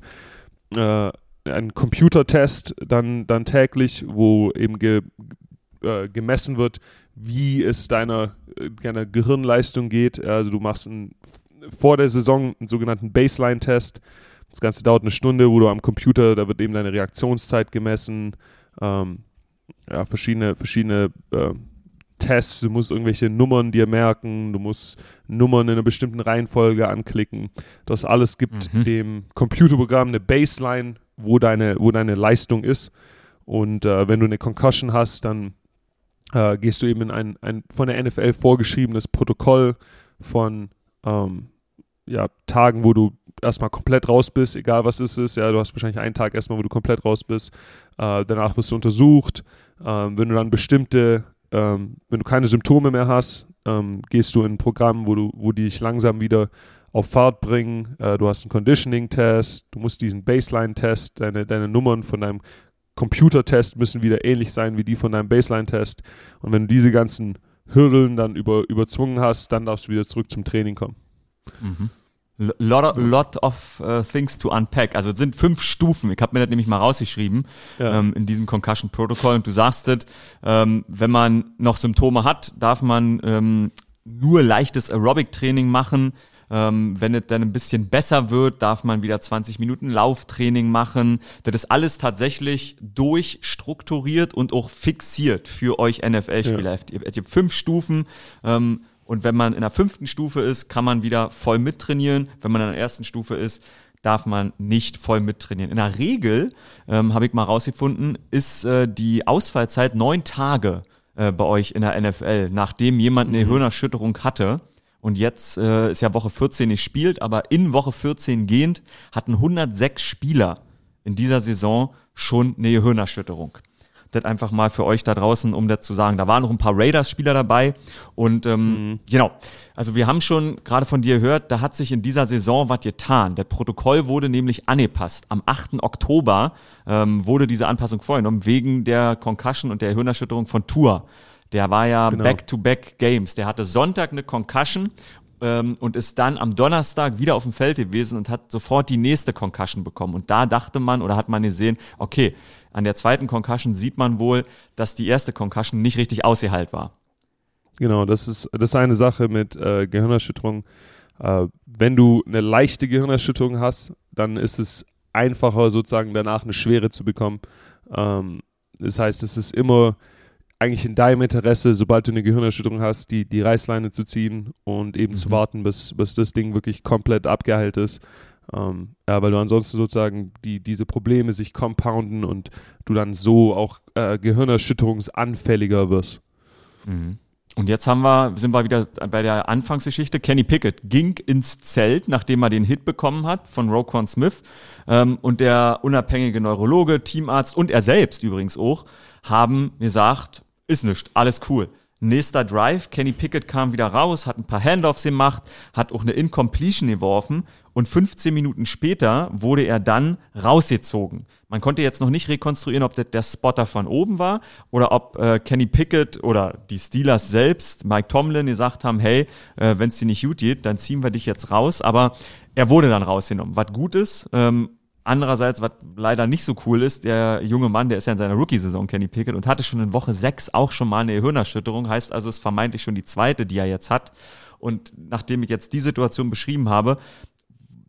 äh, ein Computertest dann, dann täglich, wo eben ge, äh, gemessen wird, wie es deiner, deiner Gehirnleistung geht. Also du machst ein, vor der Saison einen sogenannten Baseline-Test. Das Ganze dauert eine Stunde, wo du am Computer, da wird eben deine Reaktionszeit gemessen. Ähm, ja, verschiedene, verschiedene äh, Tests, du musst irgendwelche Nummern dir merken, du musst Nummern in einer bestimmten Reihenfolge anklicken. Das alles gibt mhm. dem Computerprogramm eine Baseline wo deine, wo deine Leistung ist. Und äh, wenn du eine Concussion hast, dann äh, gehst du eben in ein, ein von der NFL vorgeschriebenes Protokoll von ähm, ja, Tagen, wo du erstmal komplett raus bist, egal was es ist. Ja, du hast wahrscheinlich einen Tag erstmal, wo du komplett raus bist. Äh, danach wirst du untersucht. Ähm, wenn du dann bestimmte, ähm, wenn du keine Symptome mehr hast, ähm, gehst du in ein Programm, wo du, wo die dich langsam wieder auf Fahrt bringen. Äh, du hast einen Conditioning-Test, du musst diesen Baseline-Test, deine, deine Nummern von deinem Computertest müssen wieder ähnlich sein wie die von deinem Baseline-Test. Und wenn du diese ganzen Hürden dann über, überzwungen hast, dann darfst du wieder zurück zum Training kommen. Mhm. Lot, lot of uh, things to unpack. Also es sind fünf Stufen. Ich habe mir das nämlich mal rausgeschrieben ja. ähm, in diesem Concussion Protocol. Und du sagst ähm, wenn man noch Symptome hat, darf man ähm, nur leichtes Aerobic-Training machen. Ähm, wenn es dann ein bisschen besser wird, darf man wieder 20 Minuten Lauftraining machen. Das ist alles tatsächlich durchstrukturiert und auch fixiert für euch NFL-Spieler. Ja. Ihr habt fünf Stufen. Ähm, und wenn man in der fünften Stufe ist, kann man wieder voll mittrainieren. Wenn man in der ersten Stufe ist, darf man nicht voll mittrainieren. In der Regel, ähm, habe ich mal rausgefunden, ist äh, die Ausfallzeit neun Tage äh, bei euch in der NFL, nachdem jemand eine mhm. Hirnerschütterung hatte. Und jetzt äh, ist ja Woche 14 nicht spielt, aber in Woche 14 gehend hatten 106 Spieler in dieser Saison schon eine Gehirnerschütterung. Das einfach mal für euch da draußen, um das zu sagen. Da waren noch ein paar Raiders-Spieler dabei. Und ähm, mhm. genau, also wir haben schon gerade von dir gehört, da hat sich in dieser Saison was getan. Das Protokoll wurde nämlich angepasst. Am 8. Oktober ähm, wurde diese Anpassung vorgenommen, wegen der Concussion und der Hirnerschütterung von Tour. Der war ja Back-to-Back genau. -back Games. Der hatte Sonntag eine Concussion ähm, und ist dann am Donnerstag wieder auf dem Feld gewesen und hat sofort die nächste Concussion bekommen. Und da dachte man oder hat man gesehen, okay, an der zweiten Concussion sieht man wohl, dass die erste Concussion nicht richtig ausgeheilt war. Genau, das ist, das ist eine Sache mit äh, Gehirnerschütterung. Äh, wenn du eine leichte Gehirnerschütterung hast, dann ist es einfacher, sozusagen danach eine schwere zu bekommen. Ähm, das heißt, es ist immer eigentlich in deinem Interesse, sobald du eine Gehirnerschütterung hast, die, die Reißleine zu ziehen und eben mhm. zu warten, bis, bis das Ding wirklich komplett abgeheilt ist. Ähm, ja, weil du ansonsten sozusagen die, diese Probleme sich compounden und du dann so auch äh, gehirnerschütterungsanfälliger wirst. Mhm. Und jetzt haben wir, sind wir wieder bei der Anfangsgeschichte. Kenny Pickett ging ins Zelt, nachdem er den Hit bekommen hat von Roquan Smith. Ähm, und der unabhängige Neurologe, Teamarzt und er selbst übrigens auch, haben gesagt, ist nichts, alles cool. Nächster Drive, Kenny Pickett kam wieder raus, hat ein paar Handoffs gemacht, hat auch eine Incompletion geworfen und 15 Minuten später wurde er dann rausgezogen. Man konnte jetzt noch nicht rekonstruieren, ob das der Spotter von oben war oder ob äh, Kenny Pickett oder die Steelers selbst, Mike Tomlin, gesagt haben, hey, äh, wenn es dir nicht gut geht, dann ziehen wir dich jetzt raus. Aber er wurde dann rausgenommen, was gut ist. Ähm, Andererseits, was leider nicht so cool ist, der junge Mann, der ist ja in seiner Rookie-Saison, Kenny Pickett, und hatte schon in Woche 6 auch schon mal eine Hirnerschütterung. Heißt also, es ist vermeintlich schon die zweite, die er jetzt hat. Und nachdem ich jetzt die Situation beschrieben habe,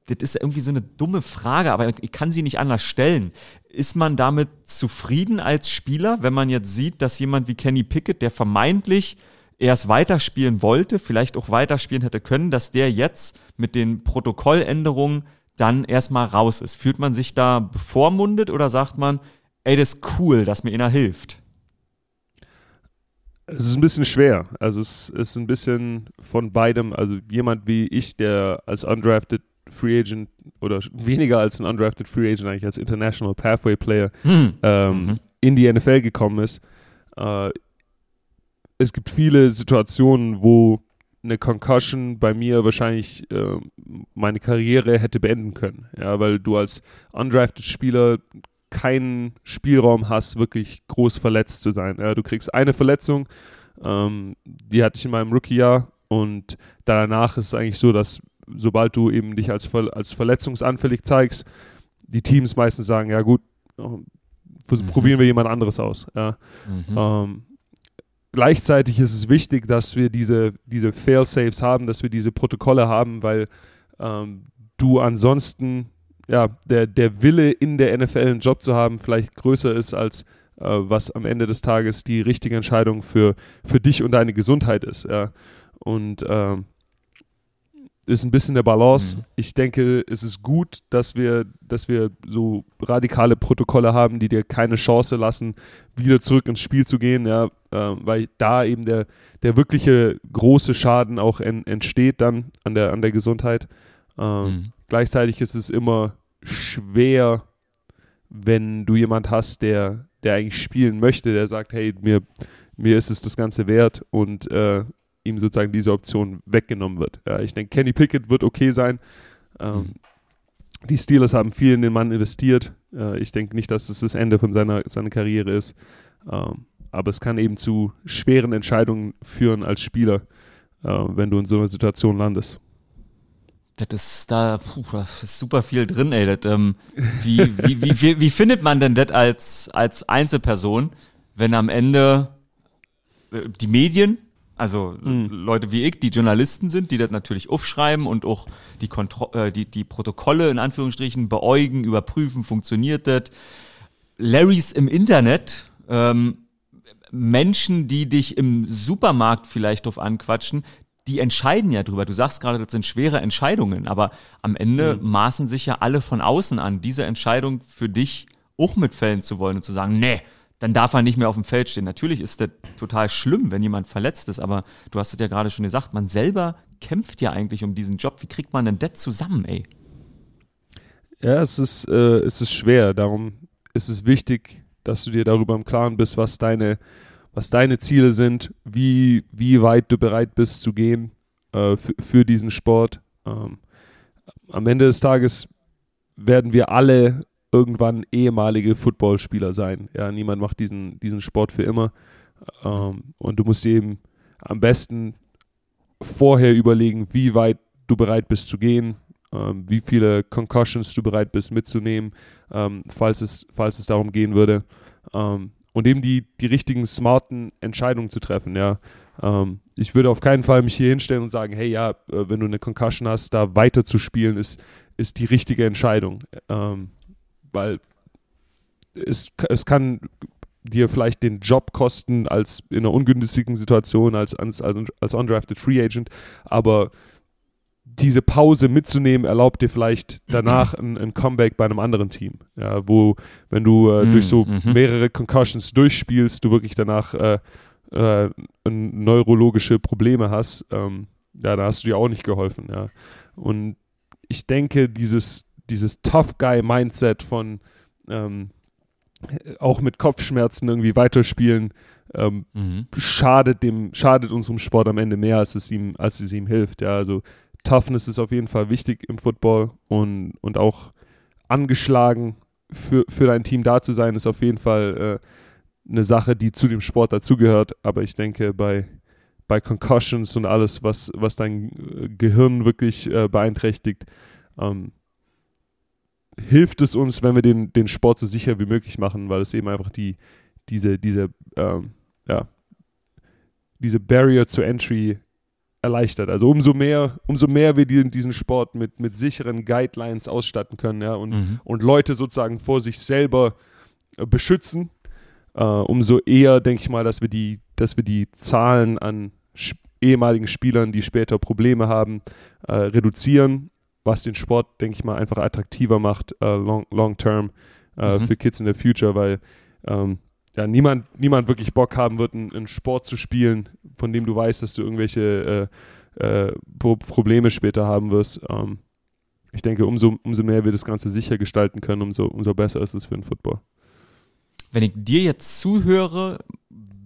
das ist irgendwie so eine dumme Frage, aber ich kann sie nicht anders stellen. Ist man damit zufrieden als Spieler, wenn man jetzt sieht, dass jemand wie Kenny Pickett, der vermeintlich erst weiterspielen wollte, vielleicht auch weiterspielen hätte können, dass der jetzt mit den Protokolländerungen dann erstmal raus ist? Fühlt man sich da bevormundet oder sagt man, ey, das ist cool, dass mir einer hilft? Es ist ein bisschen schwer. Also es ist ein bisschen von beidem. Also jemand wie ich, der als undrafted Free Agent oder weniger als ein undrafted Free Agent eigentlich als International Pathway Player hm. ähm, mhm. in die NFL gekommen ist. Äh, es gibt viele Situationen, wo eine Concussion bei mir wahrscheinlich äh, meine Karriere hätte beenden können. Ja, weil du als undrafted Spieler keinen Spielraum hast, wirklich groß verletzt zu sein. Ja, du kriegst eine Verletzung, ähm, die hatte ich in meinem Rookie-Jahr und danach ist es eigentlich so, dass sobald du eben dich als, als verletzungsanfällig zeigst, die Teams meistens sagen, ja gut, mhm. probieren wir jemand anderes aus. Ja. Mhm. Ähm, gleichzeitig ist es wichtig, dass wir diese, diese Fail-Saves haben, dass wir diese Protokolle haben, weil ähm, du ansonsten, ja, der, der Wille in der NFL einen Job zu haben vielleicht größer ist als äh, was am Ende des Tages die richtige Entscheidung für, für dich und deine Gesundheit ist. Ja. Und ähm, ist ein bisschen der Balance. Mhm. Ich denke, es ist gut, dass wir, dass wir so radikale Protokolle haben, die dir keine Chance lassen, wieder zurück ins Spiel zu gehen, ja, äh, weil da eben der, der wirkliche große Schaden auch en, entsteht dann an der, an der Gesundheit. Ähm, mhm. Gleichzeitig ist es immer schwer, wenn du jemand hast, der, der eigentlich spielen möchte, der sagt, hey, mir, mir ist es das Ganze wert und äh, ihm sozusagen diese Option weggenommen wird. Ja, ich denke, Kenny Pickett wird okay sein. Ähm, mhm. Die Steelers haben viel in den Mann investiert. Äh, ich denke nicht, dass es das Ende von seiner, seiner Karriere ist. Ähm, aber es kann eben zu schweren Entscheidungen führen als Spieler, äh, wenn du in so einer Situation landest. Das ist da puh, das ist super viel drin, ey. Das, ähm, wie, wie, wie, wie, wie findet man denn das als, als Einzelperson, wenn am Ende äh, die Medien also mhm. Leute wie ich, die Journalisten sind, die das natürlich aufschreiben und auch die, Kontro äh, die, die Protokolle in Anführungsstrichen beäugen, überprüfen, funktioniert das. Larrys im Internet, ähm, Menschen, die dich im Supermarkt vielleicht drauf anquatschen, die entscheiden ja drüber. Du sagst gerade, das sind schwere Entscheidungen, aber am Ende mhm. maßen sich ja alle von außen an, diese Entscheidung für dich auch mitfällen zu wollen und zu sagen, nee, dann darf er nicht mehr auf dem Feld stehen. Natürlich ist das total schlimm, wenn jemand verletzt ist, aber du hast es ja gerade schon gesagt, man selber kämpft ja eigentlich um diesen Job. Wie kriegt man denn das zusammen, ey? Ja, es ist, äh, es ist schwer. Darum ist es wichtig, dass du dir darüber im Klaren bist, was deine, was deine Ziele sind, wie, wie weit du bereit bist zu gehen äh, für diesen Sport. Ähm, am Ende des Tages werden wir alle irgendwann ehemalige Footballspieler sein. Ja, niemand macht diesen, diesen Sport für immer. Ähm, und du musst eben am besten vorher überlegen, wie weit du bereit bist zu gehen, ähm, wie viele Concussions du bereit bist mitzunehmen, ähm, falls, es, falls es darum gehen würde. Ähm, und eben die, die richtigen, smarten Entscheidungen zu treffen, ja. Ähm, ich würde auf keinen Fall mich hier hinstellen und sagen, hey, ja, äh, wenn du eine Concussion hast, da weiter zu spielen, ist, ist die richtige Entscheidung. Ähm, weil es, es kann dir vielleicht den Job kosten als in einer ungünstigen Situation als, als, als undrafted Free Agent, aber diese Pause mitzunehmen, erlaubt dir vielleicht danach ein, ein, Comeback bei einem anderen Team. Ja, wo, wenn du äh, mm, durch so mm -hmm. mehrere Concussions durchspielst, du wirklich danach äh, äh, neurologische Probleme hast, ähm, ja, da hast du dir auch nicht geholfen. Ja. Und ich denke, dieses, dieses Tough Guy-Mindset von ähm, auch mit Kopfschmerzen irgendwie weiterspielen, ähm, mhm. schadet dem, schadet unserem Sport am Ende mehr, als es ihm, als es ihm hilft. Ja, also Toughness ist auf jeden Fall wichtig im Football und, und auch angeschlagen für, für dein Team da zu sein, ist auf jeden Fall äh, eine Sache, die zu dem Sport dazugehört. Aber ich denke, bei, bei Concussions und alles, was, was dein Gehirn wirklich äh, beeinträchtigt, ähm, hilft es uns, wenn wir den, den Sport so sicher wie möglich machen, weil es eben einfach die, diese, diese, ähm, ja, diese Barrier to Entry erleichtert. Also umso mehr, umso mehr wir diesen, diesen Sport mit, mit sicheren Guidelines ausstatten können, ja, und, mhm. und Leute sozusagen vor sich selber äh, beschützen, äh, umso eher denke ich mal, dass wir die, dass wir die Zahlen an ehemaligen Spielern, die später Probleme haben, äh, reduzieren, was den Sport, denke ich mal, einfach attraktiver macht, äh, long, long term äh, mhm. für Kids in the Future, weil ähm, ja, niemand, niemand wirklich Bock haben wird, einen, einen, Sport zu spielen, von dem du weißt, dass du irgendwelche äh, äh, Pro Probleme später haben wirst. Ähm, ich denke, umso, umso mehr wir das Ganze sicher gestalten können, umso, umso besser ist es für den Football. Wenn ich dir jetzt zuhöre,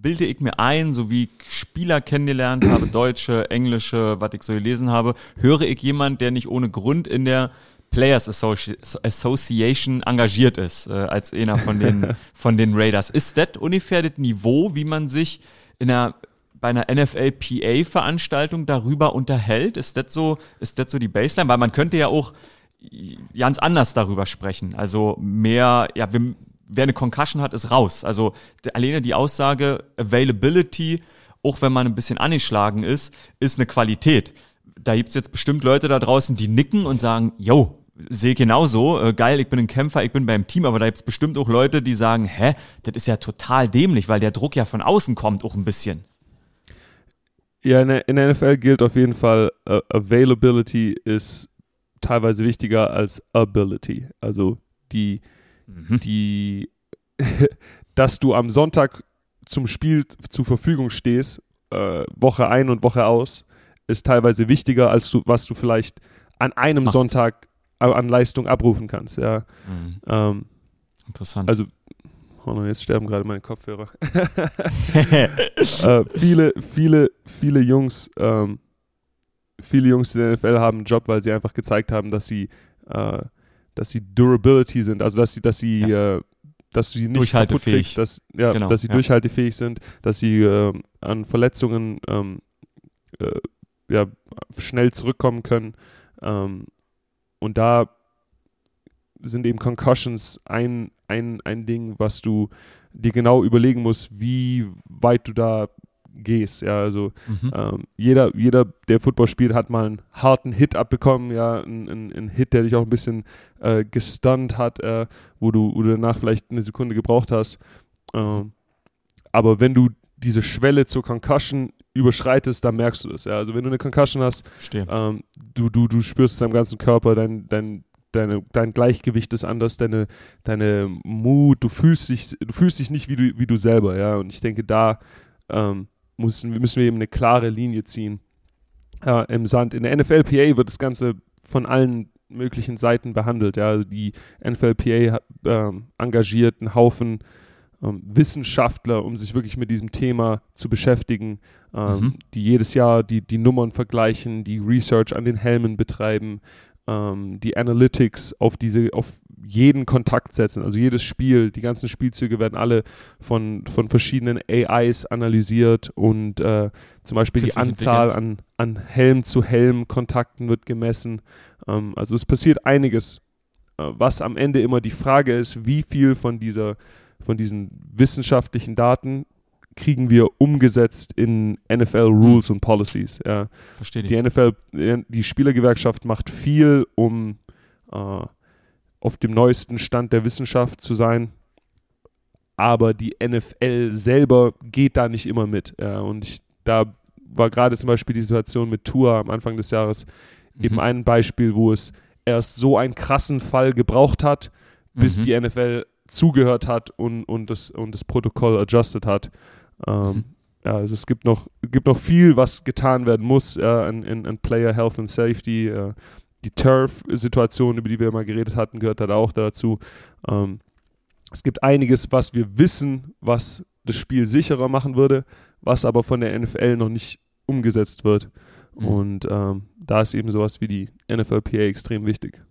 bilde ich mir ein, so wie ich Spieler kennengelernt habe, *clears throat* deutsche, englische, was ich so gelesen habe, höre ich jemand, der nicht ohne Grund in der Players Association engagiert ist, äh, als einer von den, *laughs* von den Raiders. Ist das ungefähr das Niveau, wie man sich in einer, bei einer NFL-PA-Veranstaltung darüber unterhält? Ist das so, ist das so die Baseline? Weil man könnte ja auch ganz anders darüber sprechen. Also mehr, ja, wir, wer eine Concussion hat, ist raus. Also alleine die Aussage Availability, auch wenn man ein bisschen angeschlagen ist, ist eine Qualität. Da gibt es jetzt bestimmt Leute da draußen, die nicken und sagen, yo, sehe genauso, äh, geil, ich bin ein Kämpfer, ich bin beim Team, aber da gibt es bestimmt auch Leute, die sagen, hä, das ist ja total dämlich, weil der Druck ja von außen kommt, auch ein bisschen. Ja, in der, in der NFL gilt auf jeden Fall, uh, Availability ist teilweise wichtiger als Ability. Also die, mhm. die, *laughs* dass du am Sonntag zum Spiel zur Verfügung stehst, äh, Woche ein und Woche aus, ist teilweise wichtiger, als du, was du vielleicht an einem Machst. Sonntag an Leistung abrufen kannst. Ja. Mhm. Ähm, Interessant. Also, oh, jetzt sterben gerade meine Kopfhörer. *laughs* *laughs* äh, viele, viele, viele Jungs, ähm, viele Jungs in der NFL haben einen Job, weil sie einfach gezeigt haben, dass sie, äh, dass sie Durability sind, also dass sie, dass sie ja. äh, dass sie nicht durchhaltefähig, kriegst, dass, ja, genau, dass sie ja. durchhaltefähig sind, dass sie äh, an Verletzungen ähm, äh, ja, schnell zurückkommen können. Ähm, und da sind eben Concussions ein, ein, ein Ding, was du dir genau überlegen musst, wie weit du da gehst. Ja, also mhm. ähm, jeder, jeder, der Football spielt, hat mal einen harten Hit abbekommen, ja, einen, einen Hit, der dich auch ein bisschen äh, gestunt hat, äh, wo, du, wo du danach vielleicht eine Sekunde gebraucht hast. Ähm, aber wenn du diese Schwelle zur Concussion überschreitest, dann merkst du das. Ja? Also wenn du eine Concussion hast, ähm, du, du, du spürst es am ganzen Körper, dein, dein, deine, dein Gleichgewicht ist anders, deine, deine Mut, du fühlst dich, du fühlst dich nicht wie du, wie du selber, ja. Und ich denke, da ähm, müssen, müssen wir eben eine klare Linie ziehen äh, im Sand. In der NFLPA wird das Ganze von allen möglichen Seiten behandelt. Ja. Also die NFLPA äh, engagiert einen Haufen ähm, Wissenschaftler, um sich wirklich mit diesem Thema zu beschäftigen, ähm, mhm. die jedes Jahr die, die Nummern vergleichen, die Research an den Helmen betreiben, ähm, die Analytics auf diese, auf jeden Kontakt setzen, also jedes Spiel, die ganzen Spielzüge werden alle von, von verschiedenen AIs analysiert und äh, zum Beispiel die Anzahl an, an Helm-zu-Helm-Kontakten wird gemessen. Ähm, also es passiert einiges, äh, was am Ende immer die Frage ist, wie viel von dieser von diesen wissenschaftlichen Daten kriegen wir umgesetzt in NFL Rules mhm. und Policies. Ja. Verstehe die NFL, die Spielergewerkschaft macht viel, um äh, auf dem neuesten Stand der Wissenschaft zu sein. Aber die NFL selber geht da nicht immer mit. Ja. Und ich, da war gerade zum Beispiel die Situation mit Tour am Anfang des Jahres mhm. eben ein Beispiel, wo es erst so einen krassen Fall gebraucht hat, bis mhm. die NFL zugehört hat und, und, das, und das Protokoll adjusted hat. Ähm, mhm. ja, also es gibt noch, gibt noch viel, was getan werden muss ja, in, in, in Player Health and Safety. Äh, die Turf-Situation, über die wir mal geredet hatten, gehört halt auch dazu. Ähm, es gibt einiges, was wir wissen, was das Spiel sicherer machen würde, was aber von der NFL noch nicht umgesetzt wird. Mhm. Und ähm, da ist eben sowas wie die NFLPA extrem wichtig.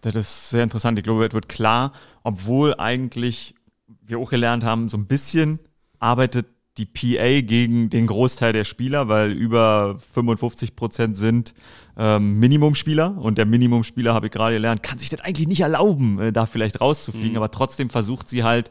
Das ist sehr interessant. Ich glaube, es wird klar, obwohl eigentlich wir auch gelernt haben, so ein bisschen arbeitet die PA gegen den Großteil der Spieler, weil über 55 Prozent sind ähm, Minimumspieler und der Minimumspieler, habe ich gerade gelernt, kann sich das eigentlich nicht erlauben, äh, da vielleicht rauszufliegen, mhm. aber trotzdem versucht sie halt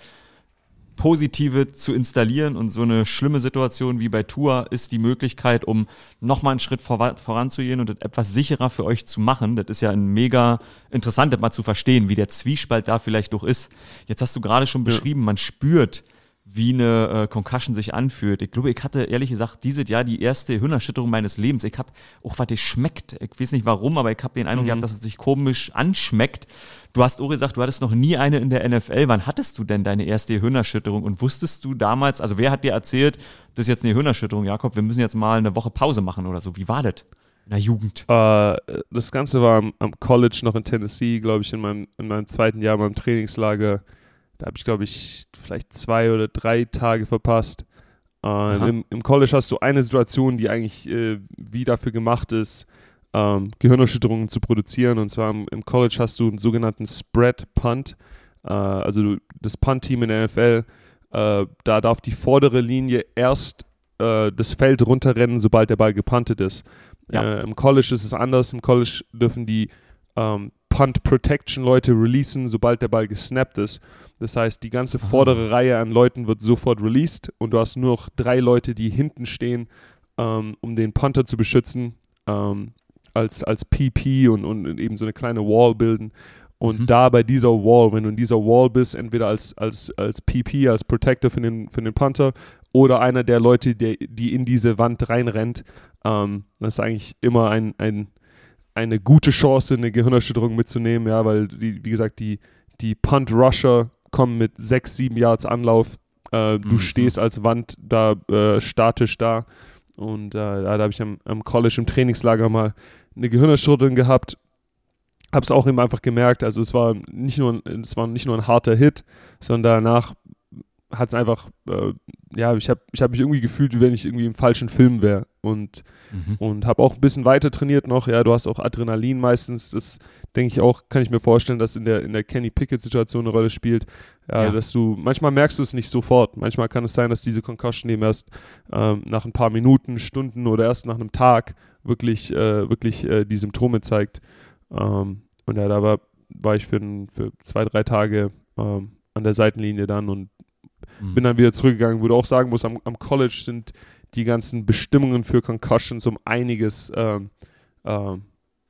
Positive zu installieren und so eine schlimme Situation wie bei Tour ist die Möglichkeit, um nochmal einen Schritt vor, voranzugehen und das etwas sicherer für euch zu machen. Das ist ja ein mega interessant, das mal zu verstehen, wie der Zwiespalt da vielleicht doch ist. Jetzt hast du gerade schon beschrieben, man spürt, wie eine äh, Concussion sich anfühlt. Ich glaube, ich hatte ehrlich gesagt dieses Jahr die erste Hirnerschütterung meines Lebens. Ich habe auch was das schmeckt. Ich weiß nicht warum, aber ich habe den Eindruck mhm. gehabt, dass es sich komisch anschmeckt. Du hast auch gesagt, du hattest noch nie eine in der NFL. Wann hattest du denn deine erste Hirnerschütterung? Und wusstest du damals, also wer hat dir erzählt, das ist jetzt eine Hirnerschütterung, Jakob, wir müssen jetzt mal eine Woche Pause machen oder so? Wie war das? In der Jugend? Uh, das Ganze war am, am, College noch in Tennessee, glaube ich, in meinem, in meinem zweiten Jahr beim Trainingslager da habe ich, glaube ich, vielleicht zwei oder drei Tage verpasst. Äh, im, im, College hast du eine Situation, die eigentlich äh, wie dafür gemacht ist, ähm, Gehirnerschütterungen zu produzieren. Und zwar im, im, College hast du einen sogenannten Spread Punt. Äh, also du, das Punt-Team in der NFL, äh, da darf die vordere Linie erst äh, das Feld runterrennen, sobald der Ball gepuntet ist. Ja. Äh, Im College ist es anders. Im College dürfen die ähm, Punt Protection Leute releasen, sobald der Ball gesnappt ist. Das heißt, die ganze vordere Reihe an Leuten wird sofort released und du hast nur noch drei Leute, die hinten stehen, ähm, um den Punter zu beschützen, ähm, als, als PP und, und eben so eine kleine Wall bilden. Und mhm. da bei dieser Wall, wenn du in dieser Wall bist, entweder als, als, als PP, als Protector für den, für den Punter oder einer der Leute, die, die in diese Wand reinrennt, ähm, das ist eigentlich immer ein, ein eine gute Chance, eine Gehirnerschütterung mitzunehmen, ja, weil die, wie gesagt, die, die Punt-Rusher kommen mit sechs, sieben Yards Anlauf. Äh, du mhm. stehst als Wand da äh, statisch da. Und äh, da, habe ich am, am, College im Trainingslager mal eine Gehirnerschütterung gehabt. Habe es auch eben einfach gemerkt. Also es war nicht nur, es war nicht nur ein harter Hit, sondern danach hat es einfach, äh, ja, ich habe ich hab mich irgendwie gefühlt, wie wenn ich irgendwie im falschen Film wäre. Und, mhm. und habe auch ein bisschen weiter trainiert noch. Ja, du hast auch Adrenalin meistens. Das denke ich auch, kann ich mir vorstellen, dass in der, in der Kenny Pickett-Situation eine Rolle spielt. Ja, ja, dass du, manchmal merkst du es nicht sofort. Manchmal kann es sein, dass diese Concussion eben erst ähm, nach ein paar Minuten, Stunden oder erst nach einem Tag wirklich, äh, wirklich äh, die Symptome zeigt. Ähm, und ja, da war, war ich für, für zwei, drei Tage ähm, an der Seitenlinie dann und Mhm. Bin dann wieder zurückgegangen, wo du auch sagen musst, am, am, College sind die ganzen Bestimmungen für Concussions um einiges ähm, ähm,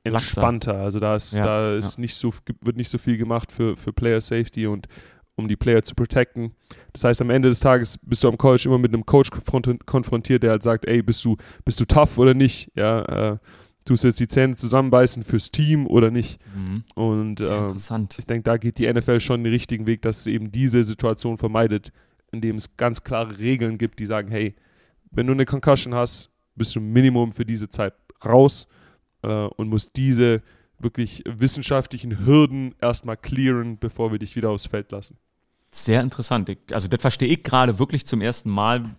entspannter. Also da ist, ja, da ist ja. nicht so, wird nicht so viel gemacht für, für Player Safety und um die Player zu protecten. Das heißt, am Ende des Tages bist du am College immer mit einem Coach konfrontiert, der halt sagt, ey, bist du, bist du tough oder nicht? Ja, äh, tust du jetzt die Zähne zusammenbeißen fürs Team oder nicht? Mhm. Und ähm, ich denke, da geht die NFL schon den richtigen Weg, dass es eben diese Situation vermeidet, in dem es ganz klare Regeln gibt, die sagen, hey, wenn du eine Concussion hast, bist du Minimum für diese Zeit raus äh, und musst diese wirklich wissenschaftlichen Hürden erstmal clearen, bevor wir dich wieder aufs Feld lassen. Sehr interessant. Also das verstehe ich gerade wirklich zum ersten Mal,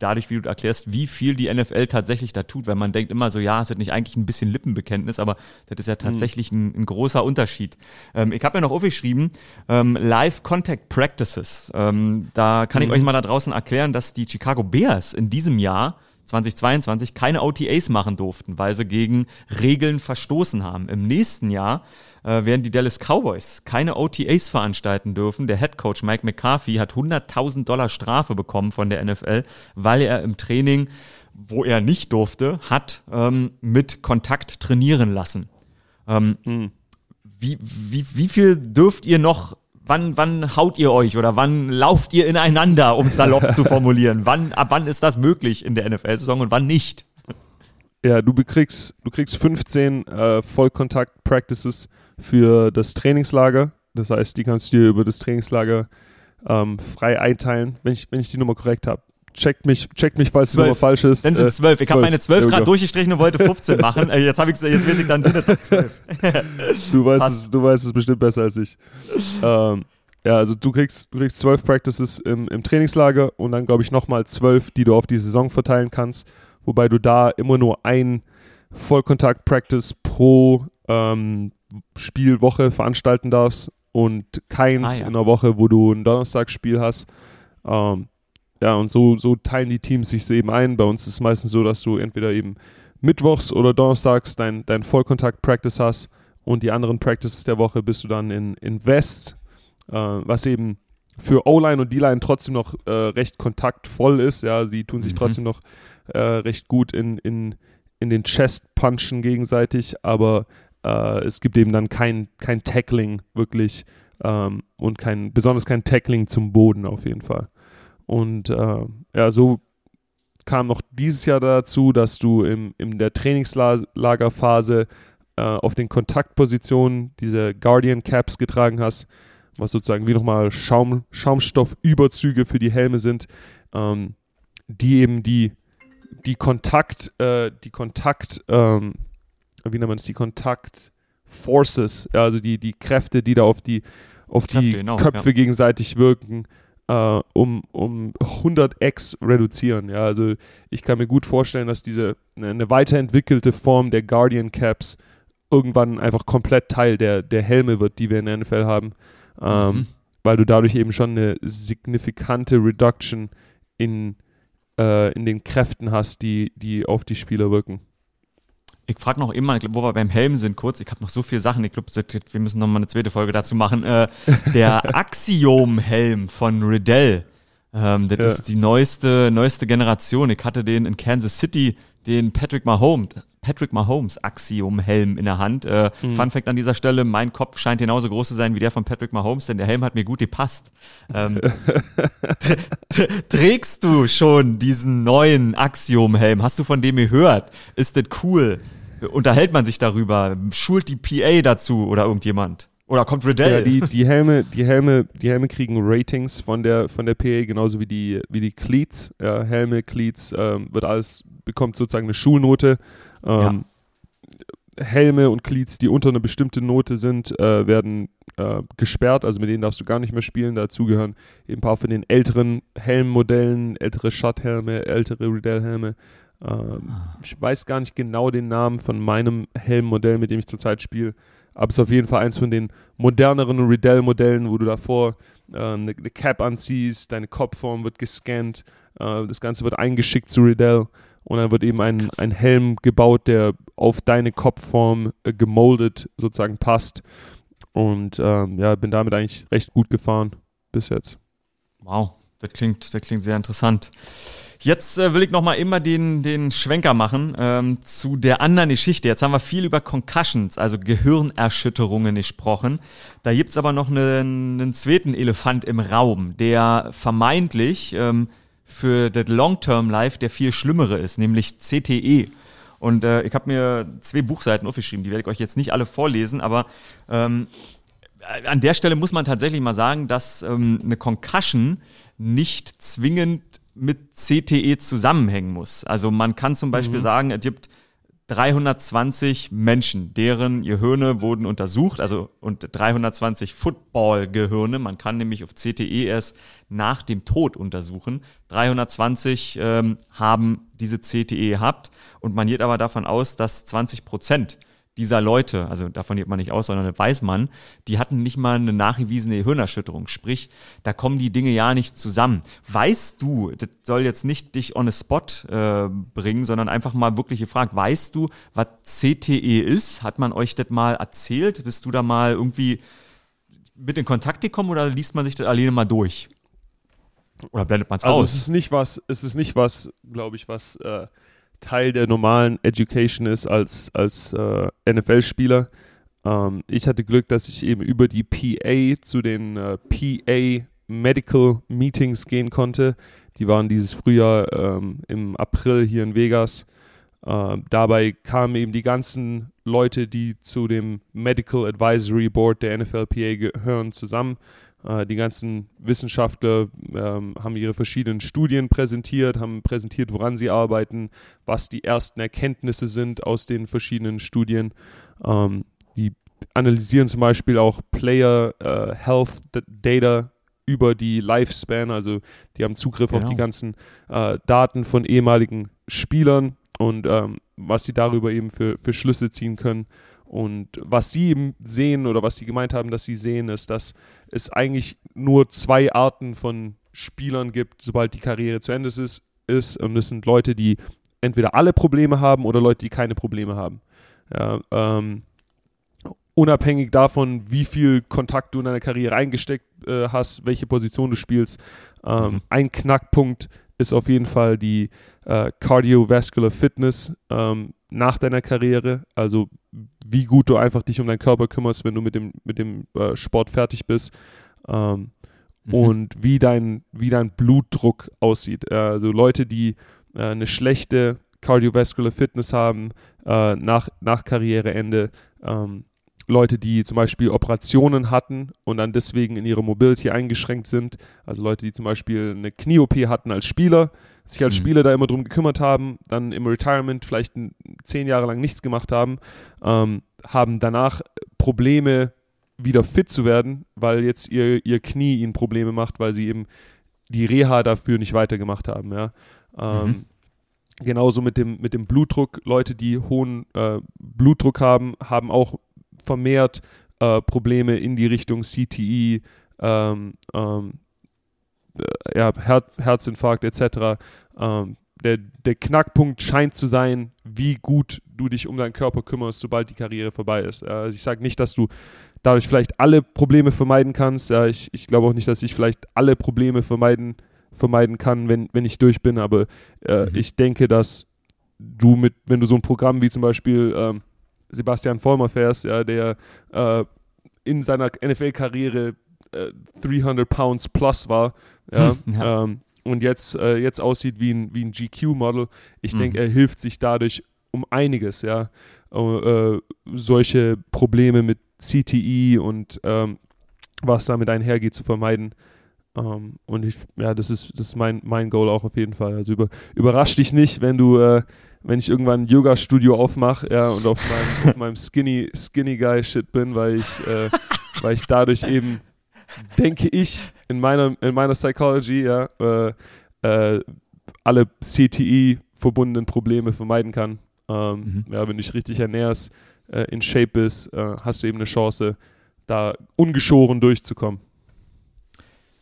dadurch, wie du erklärst, wie viel die NFL tatsächlich da tut, weil man denkt immer so, ja, es ist nicht eigentlich ein bisschen Lippenbekenntnis, aber das ist ja tatsächlich mhm. ein, ein, großer Unterschied. Ähm, ich habe ja noch aufgeschrieben, ähm, Live Contact Practices. Ähm, da kann mhm. ich euch mal da draußen erklären, dass die Chicago Bears in diesem Jahr 2022 keine OTAs machen durften, weil sie gegen Regeln verstoßen haben. Im nächsten Jahr äh, werden die Dallas Cowboys keine OTAs veranstalten dürfen. Der Head Coach Mike McCarthy hat 100.000 Dollar Strafe bekommen von der NFL, weil er im Training, wo er nicht durfte, hat ähm, mit Kontakt trainieren lassen. Ähm, mhm. wie, wie, wie viel dürft ihr noch wann, wann haut ihr euch oder wann lauft ihr ineinander, um es salopp zu formulieren? *laughs* Wann, ab wann ist das möglich in der NFL-Saison und wann nicht? Ja, du bekriegst, du kriegst 15 äh, Vollkontakt-Practices für das Trainingslager. Das heißt, die kannst du dir über das Trainingslager ähm, frei einteilen, wenn ich, wenn ich die Nummer korrekt habe. Checkt mich, checkt mich, falls die Nummer falsch ist. Dann sind es äh, zwölf. Ich habe meine zwölf gerade durchgestrichen und wollte 15 *laughs* machen. Äh, jetzt habe ich jetzt weiß ich dann sind es zwölf. du weißt es, du weißt es bestimmt besser als ich. Ähm, ja, also du kriegst, du kriegst zwölf Practices im, im Trainingslager und dann glaube ich nochmal zwölf, die du auf die Saison verteilen kannst, wobei du da immer nur ein Vollkontakt-Practice pro ähm, Spielwoche veranstalten darfst und keins ah, ja. in der Woche, wo du ein Donnerstagsspiel hast. Ähm, ja, und so, so teilen die Teams sich eben ein. Bei uns ist es meistens so, dass du entweder eben mittwochs oder donnerstags dein, dein Vollkontakt-Practice hast und die anderen Practices der Woche bist du dann in, in West, äh, was eben für O-Line und D-Line trotzdem noch äh, recht kontaktvoll ist. Ja, die tun sich mhm. trotzdem noch äh, recht gut in, in, in den Chest-Punchen gegenseitig, aber äh, es gibt eben dann kein, kein Tackling wirklich ähm, und kein, besonders kein Tackling zum Boden auf jeden Fall. Und äh, ja, so kam noch dieses Jahr dazu, dass du im, in der Trainingslagerphase äh, auf den Kontaktpositionen diese Guardian Caps getragen hast, was sozusagen wie nochmal Schaum, Schaumstoffüberzüge für die Helme sind, ähm, die eben die, die Kontakt, äh, die Kontakt, ähm, wie nennt man es, die Kontakt Forces, ja, also die, die Kräfte, die da auf die, auf Kräfte, die genau, Köpfe ja. gegenseitig wirken, äh, um, um 100x reduzieren. Ja, also ich kann mir gut vorstellen, dass diese eine weiterentwickelte Form der Guardian Caps irgendwann einfach komplett Teil der, der Helme wird, die wir in der NFL haben, ähm, mhm. weil du dadurch eben schon eine signifikante Reduction in, äh, in den Kräften hast, die, die auf die Spieler wirken. Ich frage noch immer, wo wir beim Helm sind, kurz. Ich habe noch so viele Sachen. Ich glaube, wir müssen noch mal eine zweite Folge dazu machen. Äh, *laughs* der Axiom-Helm von Riddell. Ähm, das ja. ist die neueste, neueste Generation. Ich hatte den in Kansas City, den Patrick Mahomes, Patrick Mahomes Axiom-Helm in der Hand. Äh, mhm. Fun Fact an dieser Stelle: Mein Kopf scheint genauso groß zu sein wie der von Patrick Mahomes, denn der Helm hat mir gut gepasst. Ähm, *laughs* trägst du schon diesen neuen Axiom-Helm? Hast du von dem gehört? Ist das cool? Unterhält man sich darüber? Schult die PA dazu oder irgendjemand? Oder kommt Riddell? Ja, die, die Helme, die Helme, die Helme kriegen Ratings von der von der PA, genauso wie die wie die Cleats. Ja, Helme, Cleats, ähm, wird alles bekommt sozusagen eine Schulnote. Ähm, ja. Helme und Cleats, die unter einer bestimmten Note sind, äh, werden äh, gesperrt, also mit denen darfst du gar nicht mehr spielen. Dazu gehören eben ein paar von den älteren Helmmodellen, ältere Shot-Helme, ältere Riddell-Helme. Ähm, ich weiß gar nicht genau den Namen von meinem Helmmodell, mit dem ich zurzeit spiele, aber es ist auf jeden Fall eins von den moderneren Riddell-Modellen, wo du davor äh, eine, eine, Cap anziehst, deine Kopfform wird gescannt, äh, das Ganze wird eingeschickt zu Riddell und dann wird eben ein, ein Helm gebaut, der auf deine Kopfform äh, gemoldet sozusagen passt. Und ähm, ja, bin damit eigentlich recht gut gefahren bis jetzt. Wow, das klingt, das klingt sehr interessant. Jetzt äh, will ich noch mal immer den, den Schwenker machen ähm, zu der anderen Geschichte. Jetzt haben wir viel über Concussions, also Gehirnerschütterungen gesprochen. Da gibt's aber noch einen, einen zweiten Elefant im Raum, der vermeintlich ähm, für das Long-Term-Life der viel schlimmere ist, nämlich CTE. Und äh, ich habe mir zwei Buchseiten aufgeschrieben, die werde ich euch jetzt nicht alle vorlesen, aber ähm, an der Stelle muss man tatsächlich mal sagen, dass ähm, eine Concussion nicht zwingend mit CTE zusammenhängen muss. Also man kann zum Beispiel mhm. sagen, es gibt 320 Menschen, deren Gehirne wurden untersucht, also und 320 Football-Gehirne. Man kann nämlich auf CTE erst nach dem Tod untersuchen. 320 ähm, haben diese CTE gehabt und man geht aber davon aus, dass 20 Prozent dieser Leute, also davon geht man nicht aus, sondern weiß man, die hatten nicht mal eine nachgewiesene Hirnerschütterung. Sprich, da kommen die Dinge ja nicht zusammen. Weißt du, das soll jetzt nicht dich on a spot äh, bringen, sondern einfach mal wirklich gefragt, weißt du, was CTE ist? Hat man euch das mal erzählt? Bist du da mal irgendwie mit in Kontakt gekommen oder liest man sich das alleine mal durch? Oder blendet man es also aus? Also es ist nicht was, es ist nicht was, glaube ich, was äh, Teil der normalen Education ist als, als äh, NFL-Spieler. Ähm, ich hatte Glück, dass ich eben über die PA zu den äh, PA Medical Meetings gehen konnte. Die waren dieses Frühjahr ähm, im April hier in Vegas. Äh, dabei kamen eben die ganzen Leute, die zu dem Medical Advisory Board der NFLPA gehören, zusammen. Äh, die ganzen Wissenschaftler ähm, haben ihre verschiedenen Studien präsentiert, haben präsentiert, woran sie arbeiten, was die ersten Erkenntnisse sind aus den verschiedenen Studien. Ähm, die analysieren zum Beispiel auch Player äh, Health Data über die Lifespan, also die haben Zugriff genau. auf die genau. ganzen äh, Daten von ehemaligen Spielern und ähm, was sie darüber eben für, für Schlüsse ziehen können. Und was sie eben sehen oder was sie gemeint haben, dass sie sehen, ist, dass es eigentlich nur zwei Arten von Spielern gibt, sobald die Karriere zu Ende ist. ist. Und es sind Leute, die entweder alle Probleme haben oder Leute, die keine Probleme haben. Ja, ähm, unabhängig davon, wie viel Kontakt du in deine Karriere eingesteckt äh, hast, welche Position du spielst. Ähm, mhm. Ein Knackpunkt ist auf jeden Fall die äh, Cardiovascular Fitness ähm, nach deiner Karriere. Also wie gut du einfach dich um deinen Körper kümmerst, wenn du mit dem, mit dem äh, Sport fertig bist. Ähm, mhm. Und wie dein, wie dein Blutdruck aussieht. Äh, also Leute, die äh, eine schlechte Cardiovascular Fitness haben äh, nach, nach Karriereende, ähm, Leute, die zum Beispiel Operationen hatten und dann deswegen in ihrer Mobility eingeschränkt sind. Also Leute, die zum Beispiel eine Knie-OP hatten als Spieler, sich als mhm. Spieler da immer drum gekümmert haben, dann im Retirement vielleicht zehn Jahre lang nichts gemacht haben, ähm, haben danach Probleme, wieder fit zu werden, weil jetzt ihr, ihr Knie ihnen Probleme macht, weil sie eben die Reha dafür nicht weitergemacht haben. Ja. Ähm, mhm. Genauso mit dem, mit dem Blutdruck. Leute, die hohen äh, Blutdruck haben, haben auch vermehrt äh, Probleme in die Richtung CTE, ähm, ähm, äh, ja, Her Herzinfarkt etc. Ähm, der, der Knackpunkt scheint zu sein, wie gut du dich um deinen Körper kümmerst, sobald die Karriere vorbei ist. Also ich sage nicht, dass du dadurch vielleicht alle Probleme vermeiden kannst. Ja, ich, ich glaube auch nicht, dass ich vielleicht alle Probleme vermeiden, vermeiden kann, wenn, wenn ich durch bin, aber äh, mhm. ich denke, dass du mit, wenn du so ein Programm wie zum Beispiel ähm, Sebastian Vollmer fährst, ja, der äh, in seiner NFL-Karriere äh, 300 Pounds plus war, *laughs* ja, ja. Ähm, und jetzt, äh, jetzt aussieht wie ein, wie ein GQ-Model. Ich mhm. denke, er hilft sich dadurch um einiges, ja. Äh, solche Probleme mit CTE und ähm, was damit einhergeht, zu vermeiden. Ähm, und ich, ja, das ist, das ist mein, mein Goal auch auf jeden Fall. Also über, überrasch dich nicht, wenn du äh, wenn ich irgendwann ein Yoga-Studio aufmache ja, und auf meinem, *laughs* auf meinem Skinny, Skinny Guy-Shit bin, weil ich, äh, weil ich dadurch eben, denke ich, in meiner, in meiner Psychology, ja, äh, äh, alle CTE-verbundenen Probleme vermeiden kann. Ähm, mhm. Ja, wenn du dich richtig ernährst, äh, in Shape bist, äh, hast du eben eine Chance, da ungeschoren durchzukommen.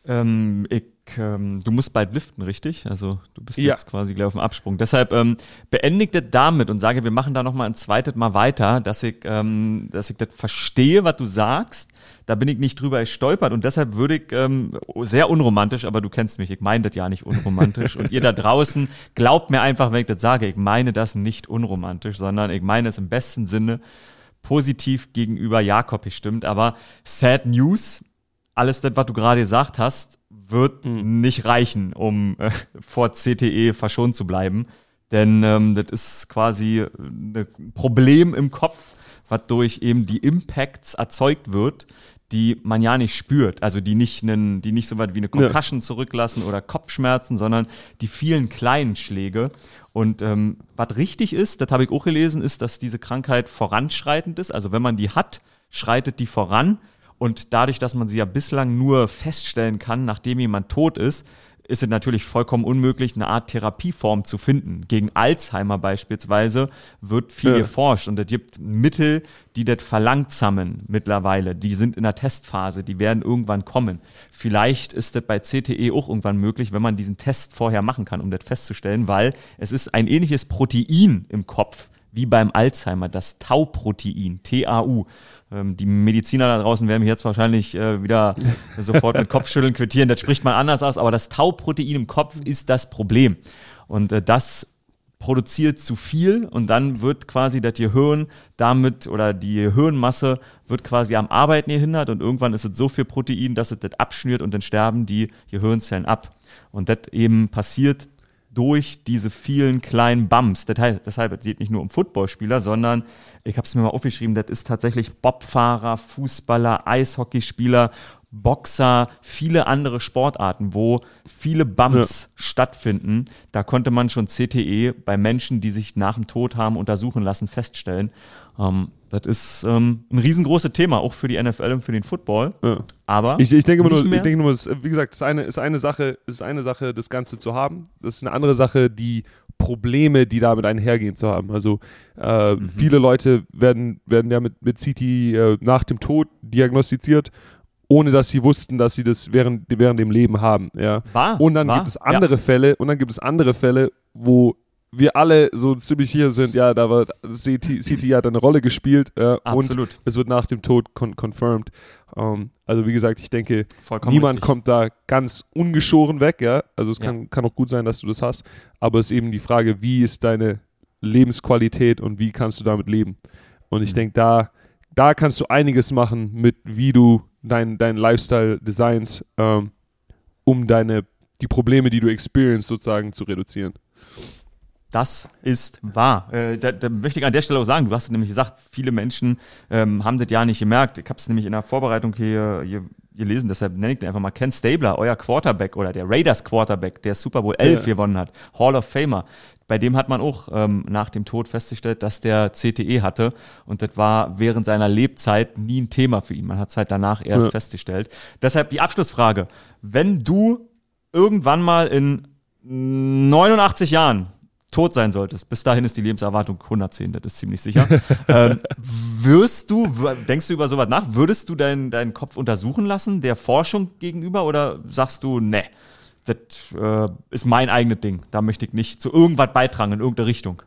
Ähm, ich ähm, du musst bald liften, richtig? Also du bist ja. jetzt quasi gleich auf dem Absprung. Deshalb ähm, beendige das damit und sage, wir machen da nochmal ein zweites Mal weiter, dass ich, ähm, dass ich das verstehe, was du sagst. Da bin ich nicht drüber gestolpert und deshalb würde ich, ähm, sehr unromantisch, aber du kennst mich, ich meine das ja nicht unromantisch. und ihr da draußen, glaubt mir einfach, wenn ich das sage, ich meine das nicht unromantisch, sondern ich meine es im besten Sinne positiv gegenüber Jakob bestimmt. Aber Sad News, alles das, was du gerade gesagt hast, wird mhm. nicht reichen, um äh, vor CTE verschont zu bleiben. Denn ähm, das ist quasi ein Problem im Kopf, was durch eben die Impacts erzeugt wird, die man ja nicht spürt, also die nicht, einen, die nicht so weit wie eine Concussion ja. zurücklassen oder Kopfschmerzen, sondern die vielen kleinen Schläge. Und ähm, was richtig ist, das habe ich auch gelesen, ist, dass diese Krankheit voranschreitend ist. Also wenn man die hat, schreitet die voran. Und dadurch, dass man sie ja bislang nur feststellen kann, nachdem jemand tot ist, ist es natürlich vollkommen unmöglich, eine Art Therapieform zu finden. Gegen Alzheimer beispielsweise wird viel ja. geforscht und es gibt Mittel, die das verlangsamen mittlerweile. Die sind in der Testphase, die werden irgendwann kommen. Vielleicht ist das bei CTE auch irgendwann möglich, wenn man diesen Test vorher machen kann, um das festzustellen, weil es ist ein ähnliches Protein im Kopf wie beim Alzheimer, das Tau-Protein, TAU. Ähm, die Mediziner da draußen werden mich jetzt wahrscheinlich äh, wieder *laughs* sofort mit Kopfschütteln quittieren. Das spricht man anders aus, aber das Tau-Protein im Kopf ist das Problem. Und äh, das produziert zu viel und dann wird quasi das Gehirn damit oder die Hirnmasse wird quasi am Arbeiten gehindert und irgendwann ist es so viel Protein, dass es das abschnürt und dann sterben die Gehirnzellen ab. Und das eben passiert durch diese vielen kleinen Bumps. Deshalb, deshalb es geht nicht nur um Footballspieler, sondern ich habe es mir mal aufgeschrieben, das ist tatsächlich Bobfahrer, Fußballer, Eishockeyspieler, Boxer, viele andere Sportarten, wo viele Bumps ja. stattfinden. Da konnte man schon CTE bei Menschen, die sich nach dem Tod haben untersuchen lassen, feststellen. Ähm, das ist ähm, ein riesengroßes Thema, auch für die NFL und für den Football. Ja. Aber ich, ich denke nur, ich denke nur, wie gesagt, es ist eine, ist eine Sache, ist eine Sache, das Ganze zu haben. Das ist eine andere Sache, die Probleme, die damit einhergehen, zu haben. Also äh, mhm. viele Leute werden, werden ja mit, mit CT äh, nach dem Tod diagnostiziert ohne dass sie wussten, dass sie das während, während dem Leben haben. Ja. War, und dann war, gibt es andere ja. Fälle, und dann gibt es andere Fälle, wo wir alle so ziemlich hier sind, ja, da war CT, CT hat eine Rolle gespielt äh, und es wird nach dem Tod con confirmed. Um, ähm, also wie gesagt, ich denke, Vollkommen niemand richtig. kommt da ganz ungeschoren weg, ja. Also es kann, ja. kann auch gut sein, dass du das hast, aber es ist eben die Frage, wie ist deine Lebensqualität und wie kannst du damit leben? Und ich mhm. denke, da, da kannst du einiges machen mit, wie du dein, dein Lifestyle designs, ähm, um deine, die Probleme, die du experience, sozusagen zu reduzieren. Das ist wahr. Äh, da, da, möchte ich an der Stelle auch sagen, du hast nämlich gesagt, viele Menschen ähm, haben das ja nicht gemerkt. Ich habe es nämlich in der Vorbereitung hier, hier gelesen, deshalb nenne ich den einfach mal Ken Stabler, euer Quarterback oder der Raiders Quarterback, der Super Bowl 11 ja. gewonnen hat, Hall of Famer. Bei dem hat man auch ähm, nach dem Tod festgestellt, dass der CTE hatte und das war während seiner Lebzeit nie ein Thema für ihn. Man hat es halt danach erst ja. festgestellt. Deshalb die Abschlussfrage. Wenn du irgendwann mal in 89 Jahren tot sein solltest, bis dahin ist die Lebenserwartung 110, das ist ziemlich sicher. *laughs* ähm, wirst du, denkst du über sowas nach? Würdest du deinen deinen Kopf untersuchen lassen, der Forschung gegenüber, oder sagst du, ne, das äh, ist mein eigenes Ding, da möchte ich nicht zu irgendwas beitragen in irgendeine Richtung?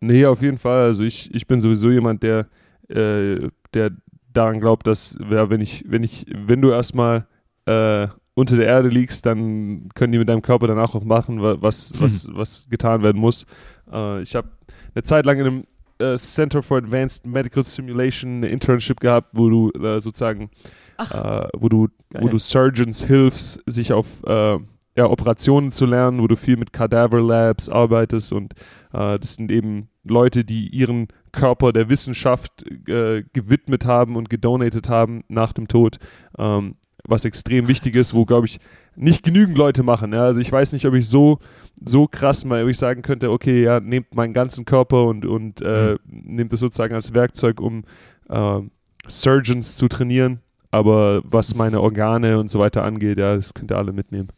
Nee, auf jeden Fall. Also ich, ich bin sowieso jemand, der, äh, der daran glaubt, dass ja, wenn ich, wenn ich, wenn du erstmal äh, unter der Erde liegst, dann können die mit deinem Körper danach auch machen, was, hm. was, was getan werden muss. Äh, ich habe eine Zeit lang in einem äh, Center for Advanced Medical Simulation eine Internship gehabt, wo du äh, sozusagen, äh, wo du, wo du Surgeons hilfst, sich auf äh, ja, Operationen zu lernen, wo du viel mit Cadaver Labs arbeitest und äh, das sind eben Leute, die ihren Körper der Wissenschaft gewidmet haben und gedonatet haben nach dem Tod. Ähm, was extrem wichtig ist, wo, glaube ich, nicht genügend Leute machen. Ja? Also ich weiß nicht, ob ich so, so krass mal, ob ich sagen könnte, okay, ja, nehmt meinen ganzen Körper und, und äh, mhm. nehmt das sozusagen als Werkzeug, um äh, Surgeons zu trainieren. Aber was meine Organe und so weiter angeht, ja, das könnt ihr alle mitnehmen.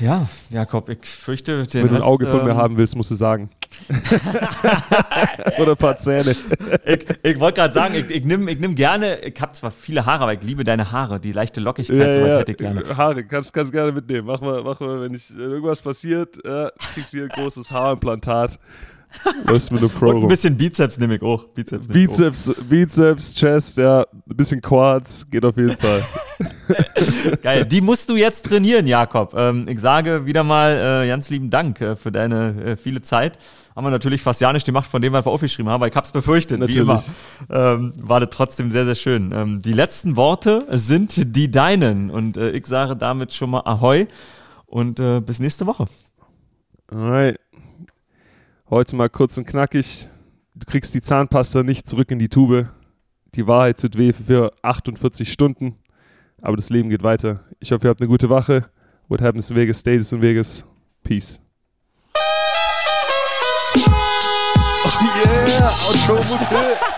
Ja, Jakob, ich fürchte, den Wenn du ein Auge von mir ähm, haben willst, musst du sagen. *laughs* Oder ein paar Zähne. ich, ich wollte gerade sagen, ich, ich nehme ich nimm gerne, ich habe zwar viele Haare, aber ich liebe deine Haare, die leichte Lockigkeit, ja, so ja, hätte ich gerne. Haare, kannst, kannst gerne mitnehmen. Mach mal, mach mal wenn, ich, wenn irgendwas passiert, äh, kriegst du hier ein großes Haarimplantat. Was mit Pro Und ein bisschen Bizeps nehme ich auch. Bizeps, Bizeps, auch. Bizeps, Chest, ja, ein bisschen Quads, geht auf jeden Fall. *laughs* Geil, die musst du jetzt trainieren, Jakob. Ähm, ich sage wieder mal äh, ganz lieben Dank äh, für deine äh, viele Zeit. Haben wir natürlich fast ja nicht gemacht, von dem wir einfach aufgeschrieben haben, weil ich hab's befürchtet, natürlich. wie immer. Ähm, war das trotzdem sehr, sehr schön. Ähm, die letzten Worte sind die deinen und äh, ich sage damit schon mal Ahoi und äh, bis nächste Woche. Alright. Heute mal kurz und knackig. du kriegst die Zahnpasta nicht zurück in die Tube. Die Wahrheit tut weh für 48 Stunden, aber das Leben geht weiter. Ich hoffe, ihr habt eine gute Woche. What happens in Vegas stays in Vegas. Peace. Oh yeah, Outro